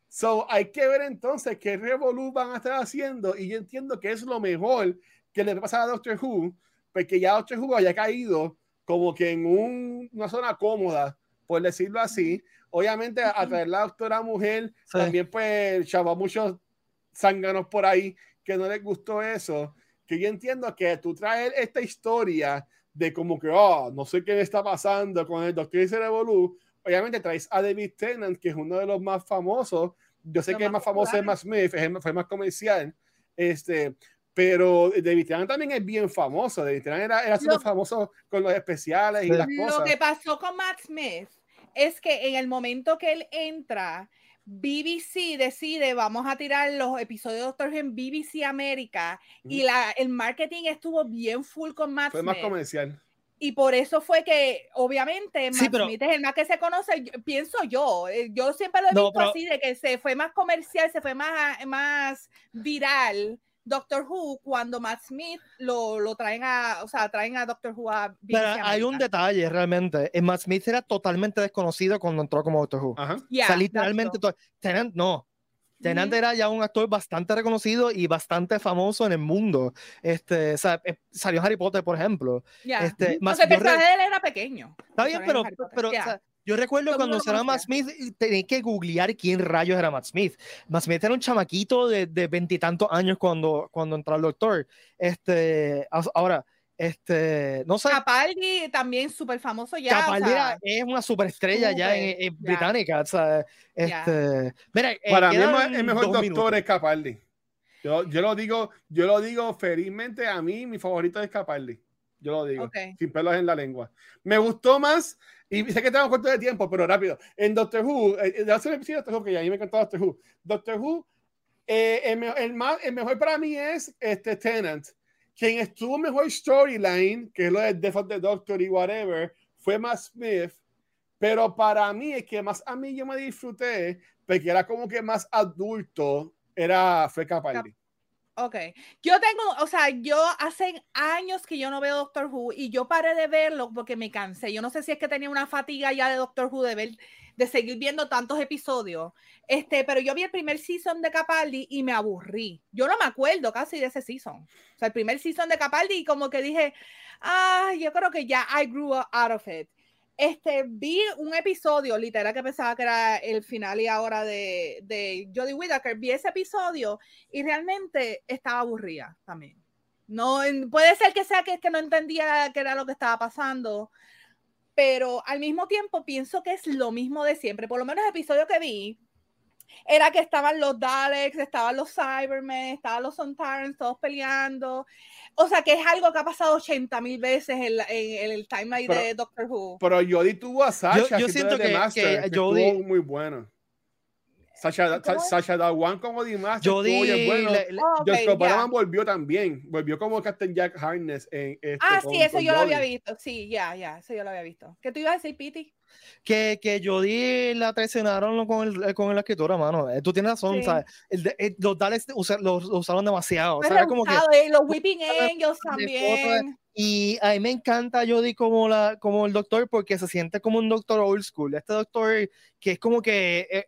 So, hay que ver entonces qué Revolu van a estar haciendo y yo entiendo que es lo mejor que le pasa a Doctor Who, porque ya Doctor Who haya caído como que en una zona cómoda, por decirlo así. Obviamente, a, traer la doctora mujer, también pues chavo muchos zánganos por ahí que no les gustó eso. Que yo entiendo que tú traes esta historia de como que, oh, no sé qué está pasando con el Doctor Cerebolu. Obviamente traes a David Tennant, que es uno de los más famosos. Yo sé que es más famoso es más Smith, fue más comercial. Este, pero David Tennant también es bien famoso. David Tennant era, era súper famoso con los especiales y las cosas. Lo que pasó con Matt Smith es que en el momento que él entra, BBC decide, vamos a tirar los episodios de Doctor Who en BBC América y la, el marketing estuvo bien full con Matt Fue más comercial. Y por eso fue que, obviamente, Matt Smith es el más que se conoce, pienso yo. Eh, yo siempre lo he visto así, de que se fue más comercial, se fue más, más viral Doctor Who cuando Matt Smith lo, lo traen a, o sea, traen a Doctor Who a Pero hay un detalle realmente. Eh, Matt Smith era totalmente desconocido cuando entró como Doctor Who. Ajá. o sea, literalmente, Tenant no. Tenant era ya un actor bastante reconocido y bastante famoso en el mundo. Este, o sea, eh, salió Harry Potter, por ejemplo. Este, el personaje de él era pequeño. Está bien, pero, pero yo recuerdo cuando se Matt Smith, tenía que googlear quién rayos era Matt Smith. Matt Smith era un chamaquito de veintitantos años cuando, cuando entró al doctor. Este, ahora, este, no sé. Capaldi también súper famoso ya. Capaldi es una superestrella ya en, británica. O sea, este, mira, eh, Para mí el mejor doctor es Capaldi. Yo, yo, lo digo, yo lo digo felizmente, a mí mi favorito es Capaldi. Yo lo digo, sin pelos en la lengua. Me gustó más y sé que tengo corto de tiempo, pero rápido. En Doctor Who, eh, de hacer el episodio de Doctor Who, que ya a mí me encantó Doctor Who. Doctor Who, eh, el, el, más, el mejor para mí es este Tenant. Quien estuvo mejor storyline, que es lo de Death of the Doctor y whatever, fue más Smith. Pero para mí, es que más a mí yo me disfruté, porque era como que más adulto, era fue Capaldi. Ok, yo tengo, o sea, yo hace años que yo no veo Doctor Who y yo paré de verlo porque me cansé. Yo no sé si es que tenía una fatiga ya de Doctor Who de ver, de seguir viendo tantos episodios. Este, pero yo vi el primer season de Capaldi y me aburrí. Yo no me acuerdo casi de ese season. O sea, el primer season de Capaldi y como que dije, ah, yo creo que ya I grew out of it. Este, vi un episodio, literal, que pensaba que era el final y ahora de, de Jodie Whittaker. Vi ese episodio y realmente estaba aburrida también. No, puede ser que sea que, que no entendía qué era lo que estaba pasando, pero al mismo tiempo pienso que es lo mismo de siempre. Por lo menos el episodio que vi, era que estaban los Daleks, estaban los Cybermen, estaban los Sontarans, todos peleando. O sea, que es algo que ha pasado 80 mil veces en, en, el timeline de Doctor Who. Pero Jodie tuvo a Sasha, yo, siento que, Master, que, Jodie, muy bueno. Sasha, Sasha Dawan como The Master Jodie, estuvo bueno. Le, le, oh, okay, volvió también. Volvió como Captain Jack Harness. En este, ah, sí, eso yo lo había visto. Sí, ya, ya, eso yo lo había visto. ¿Qué tú ibas a decir, Piti? Que, que Jodie la traicionaron con, el, con la escritura, mano. Eh, tú tienes razón, ¿sabes? El, los Daleks los, usaron demasiado. ¿sabes? Como que, los Weeping Angels también. Y a mí me encanta Jodie como, la, como el doctor porque se siente como un doctor old school. Este doctor que es como que eh,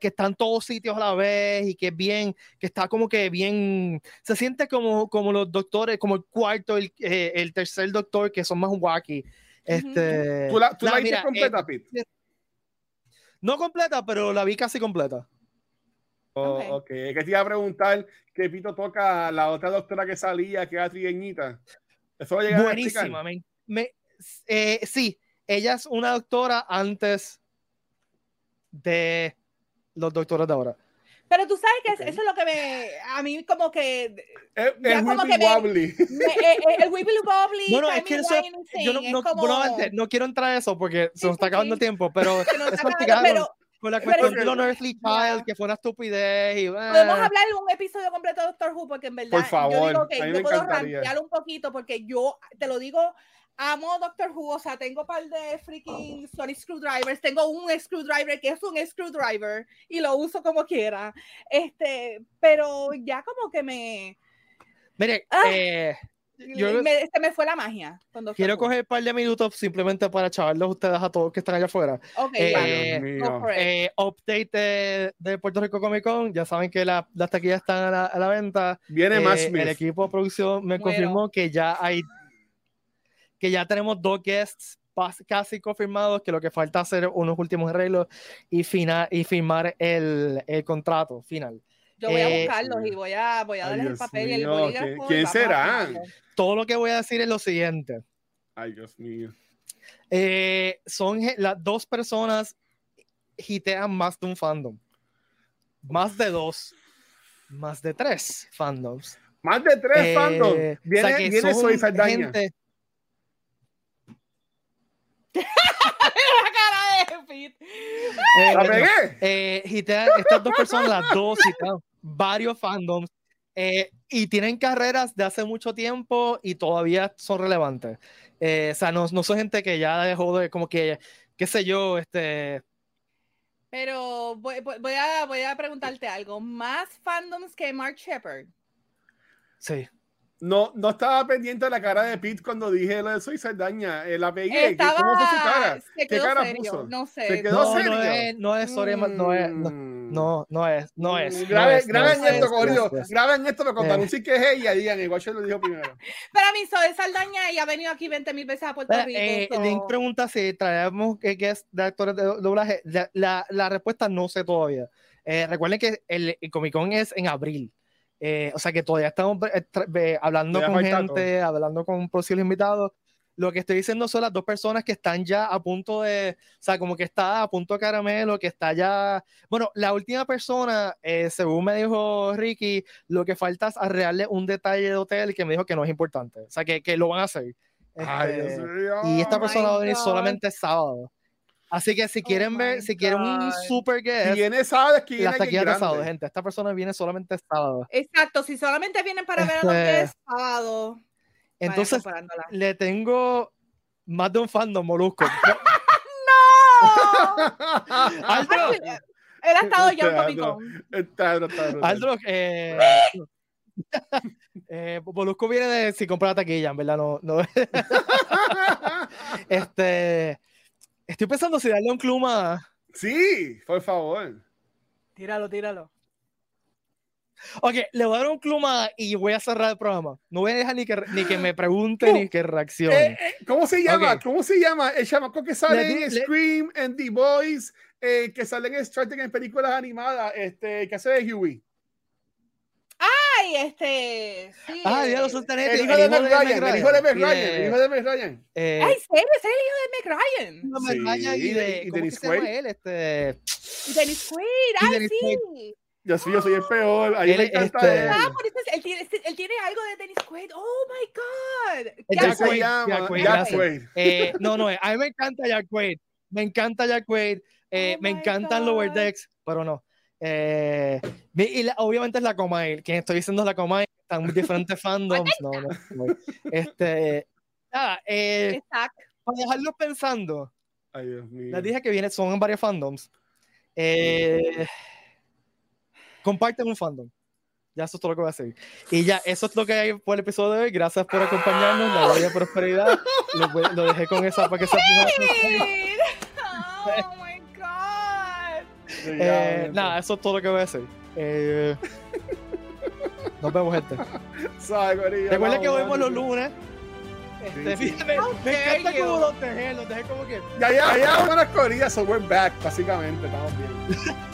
que está en todos sitios a la vez y que es bien, que está como que bien, se siente como, como los doctores, como el cuarto, el, eh, el tercer doctor, que son más wacky. Este, ¿Tú la, tú la completa, eh, Pete? No completa, pero la vi casi completa. Oh, ok, es que te iba a preguntar que Pito toca la otra doctora que salía, que era trigueñita. Eso llega Buenísima, a me, eh, sí, ella es una doctora antes de los doctores de ahora. Pero tú sabes que eso es lo que me. A mí, como que. Es, es como que wobbly. Me, eh, eh, el wibbly wobbly. No, no, es que eso. Yo no, no, como... no, quiero entrar a eso porque se nos está acabando el tiempo, pero. eso pero, con la cuestión de los Earthly Child, que fue una estupidez. Y, Podemos hablar de un episodio completo de Doctor Who, porque en verdad. Por favor, yo digo que yo puedo rantear un poquito, porque yo te lo digo amo Doctor Who, o sea, tengo un par de freaking Sony screwdrivers, tengo un screwdriver que es un screwdriver y lo uso como quiera. Este, pero ya como que me Mire, ah. eh, se me fue la magia. quiero coger un par de minutos simplemente para chavarlos ustedes a todos que están allá afuera. Eh, eh, update de, Puerto Rico Comic Con. Ya saben que las taquillas están a la, venta. Viene más. Eh, el equipo de producción me confirmó que ya hay que ya tenemos dos guests casi confirmados, que lo que falta hacer unos últimos arreglos y, y firmar el, el contrato final. Yo voy a eh, buscarlos y voy a, voy a darles el papel y el bolígrafo. ¿Quién será? Todo lo que voy a decir es lo siguiente. Ay, Dios mío. Eh, son las dos personas hitean más de un fandom. Más de dos. Más de tres fandoms. Más de tres eh, fandoms. Viene, o sea viene Soy Saldaña. Gente... la cara de Pete. Eh, ¿La pegué? Eh, estas dos personas, las dos, varios fandoms. Eh, y tienen carreras de hace mucho tiempo y todavía son relevantes. Eh, o sea, no, no son gente que ya dejó de, como que, qué sé yo, este... Pero voy, voy, a, voy a preguntarte algo. ¿Más fandoms que Mark Shepard? Sí. No, no estaba pendiente de la cara de Pete cuando dije lo de Soy Saldaña. Eh, la pegué. ¿Cómo fue su cara? ¿Qué cara puso? No sé. ¿Se quedó no, serio? No es, no es, sorry, no es. No, no, no es. No es. Graben, graben esto, corrido. Graben esto para contar un sí que es ella. Digan, igual yo lo dijo primero. Pero a mí Soy Saldaña y ha venido aquí 20 mil veces a Puerto Rico. Eh, Link pregunta si traemos que, es de actores de doblaje. La, la, la respuesta no sé todavía. Eh, recuerden que el, el Comic Con es en abril. Eh, o sea que todavía estamos eh, hablando con gente, hablando con posibles invitados. Lo que estoy diciendo son las dos personas que están ya a punto de, o sea, como que está a punto de caramelo, que está ya. Bueno, la última persona, eh, según me dijo Ricky, lo que falta es arreglarle un detalle de hotel que me dijo que no es importante. O sea, que, que lo van a hacer. Este, y esta persona va a venir solamente sábado. Así que si oh quieren ver, si quieren un super guest, viene sábado, que viene aquí de sábado, gente. Esta persona viene solamente sábado. Exacto, si solamente vienen para ver a los que es sábado. Entonces, le tengo más de un fandom, Molusco. ¡No! Aldo. Él ha estado ya en Comic Con. Aldo, eh, eh, Molusco viene de si compra la taquilla, en verdad no. no. este. Estoy pensando si darle un más. Sí, por favor. Tíralo, tíralo. Ok, le voy a dar un más y voy a cerrar el programa. No voy a dejar ni que, ni que me pregunte ni que reaccione. Eh, eh, ¿Cómo se llama? ¿Cómo se llama? El chamaco que sale en Scream, en The Boys, eh, que sale en Star Trek en películas animadas, este, que hace de Huey. Ay, este. Sí, ah, ya lo sostené. El, hijo de Meg Ryan. El hijo de Meg Ryan. El hijo de Meg Ryan. Eh, Ay, serio, ese es el hijo de Meg Ryan. Sí, Meg Ryan y, de, y Dennis Quaid. Él? Este... Y Dennis Quaid. Ay, sí. Yo sí, yo soy el peor. Ahí él, me encanta este... él. Ah, por eso es, él, tiene, él tiene algo de Dennis Quaid. Oh my God. Jack, Quaid. Jack Quaid. Jack Quaid. Eh, no, no, a mí me encanta Jack Quaid. Me encanta Jack Quaid. Eh, oh me encantan God. Lower Decks, pero no. Eh, y obviamente es la Comay. Quien estoy diciendo es la Comay. Están diferentes fandoms. no, no, Este. Ah, eh, para dejarlo pensando. Ay, Dios mío. Les dije que viene, son varios fandoms. Eh, comparten un fandom. Ya eso es todo lo que voy a hacer. Y ya, eso es lo que hay por el episodio de hoy. Gracias por acompañarnos. La voy a prosperidad. Lo, lo, dejé con esa para que se Oh my God. Eh, nada, eso es todo lo que voy a hacer. Eh, nos vemos, gente. Recuerda que vemos los lunes. Este, sí, me, me encanta como los dejé, los dejé como que. Ya, ya, ya, unas corillas, so we're back, básicamente, estamos bien.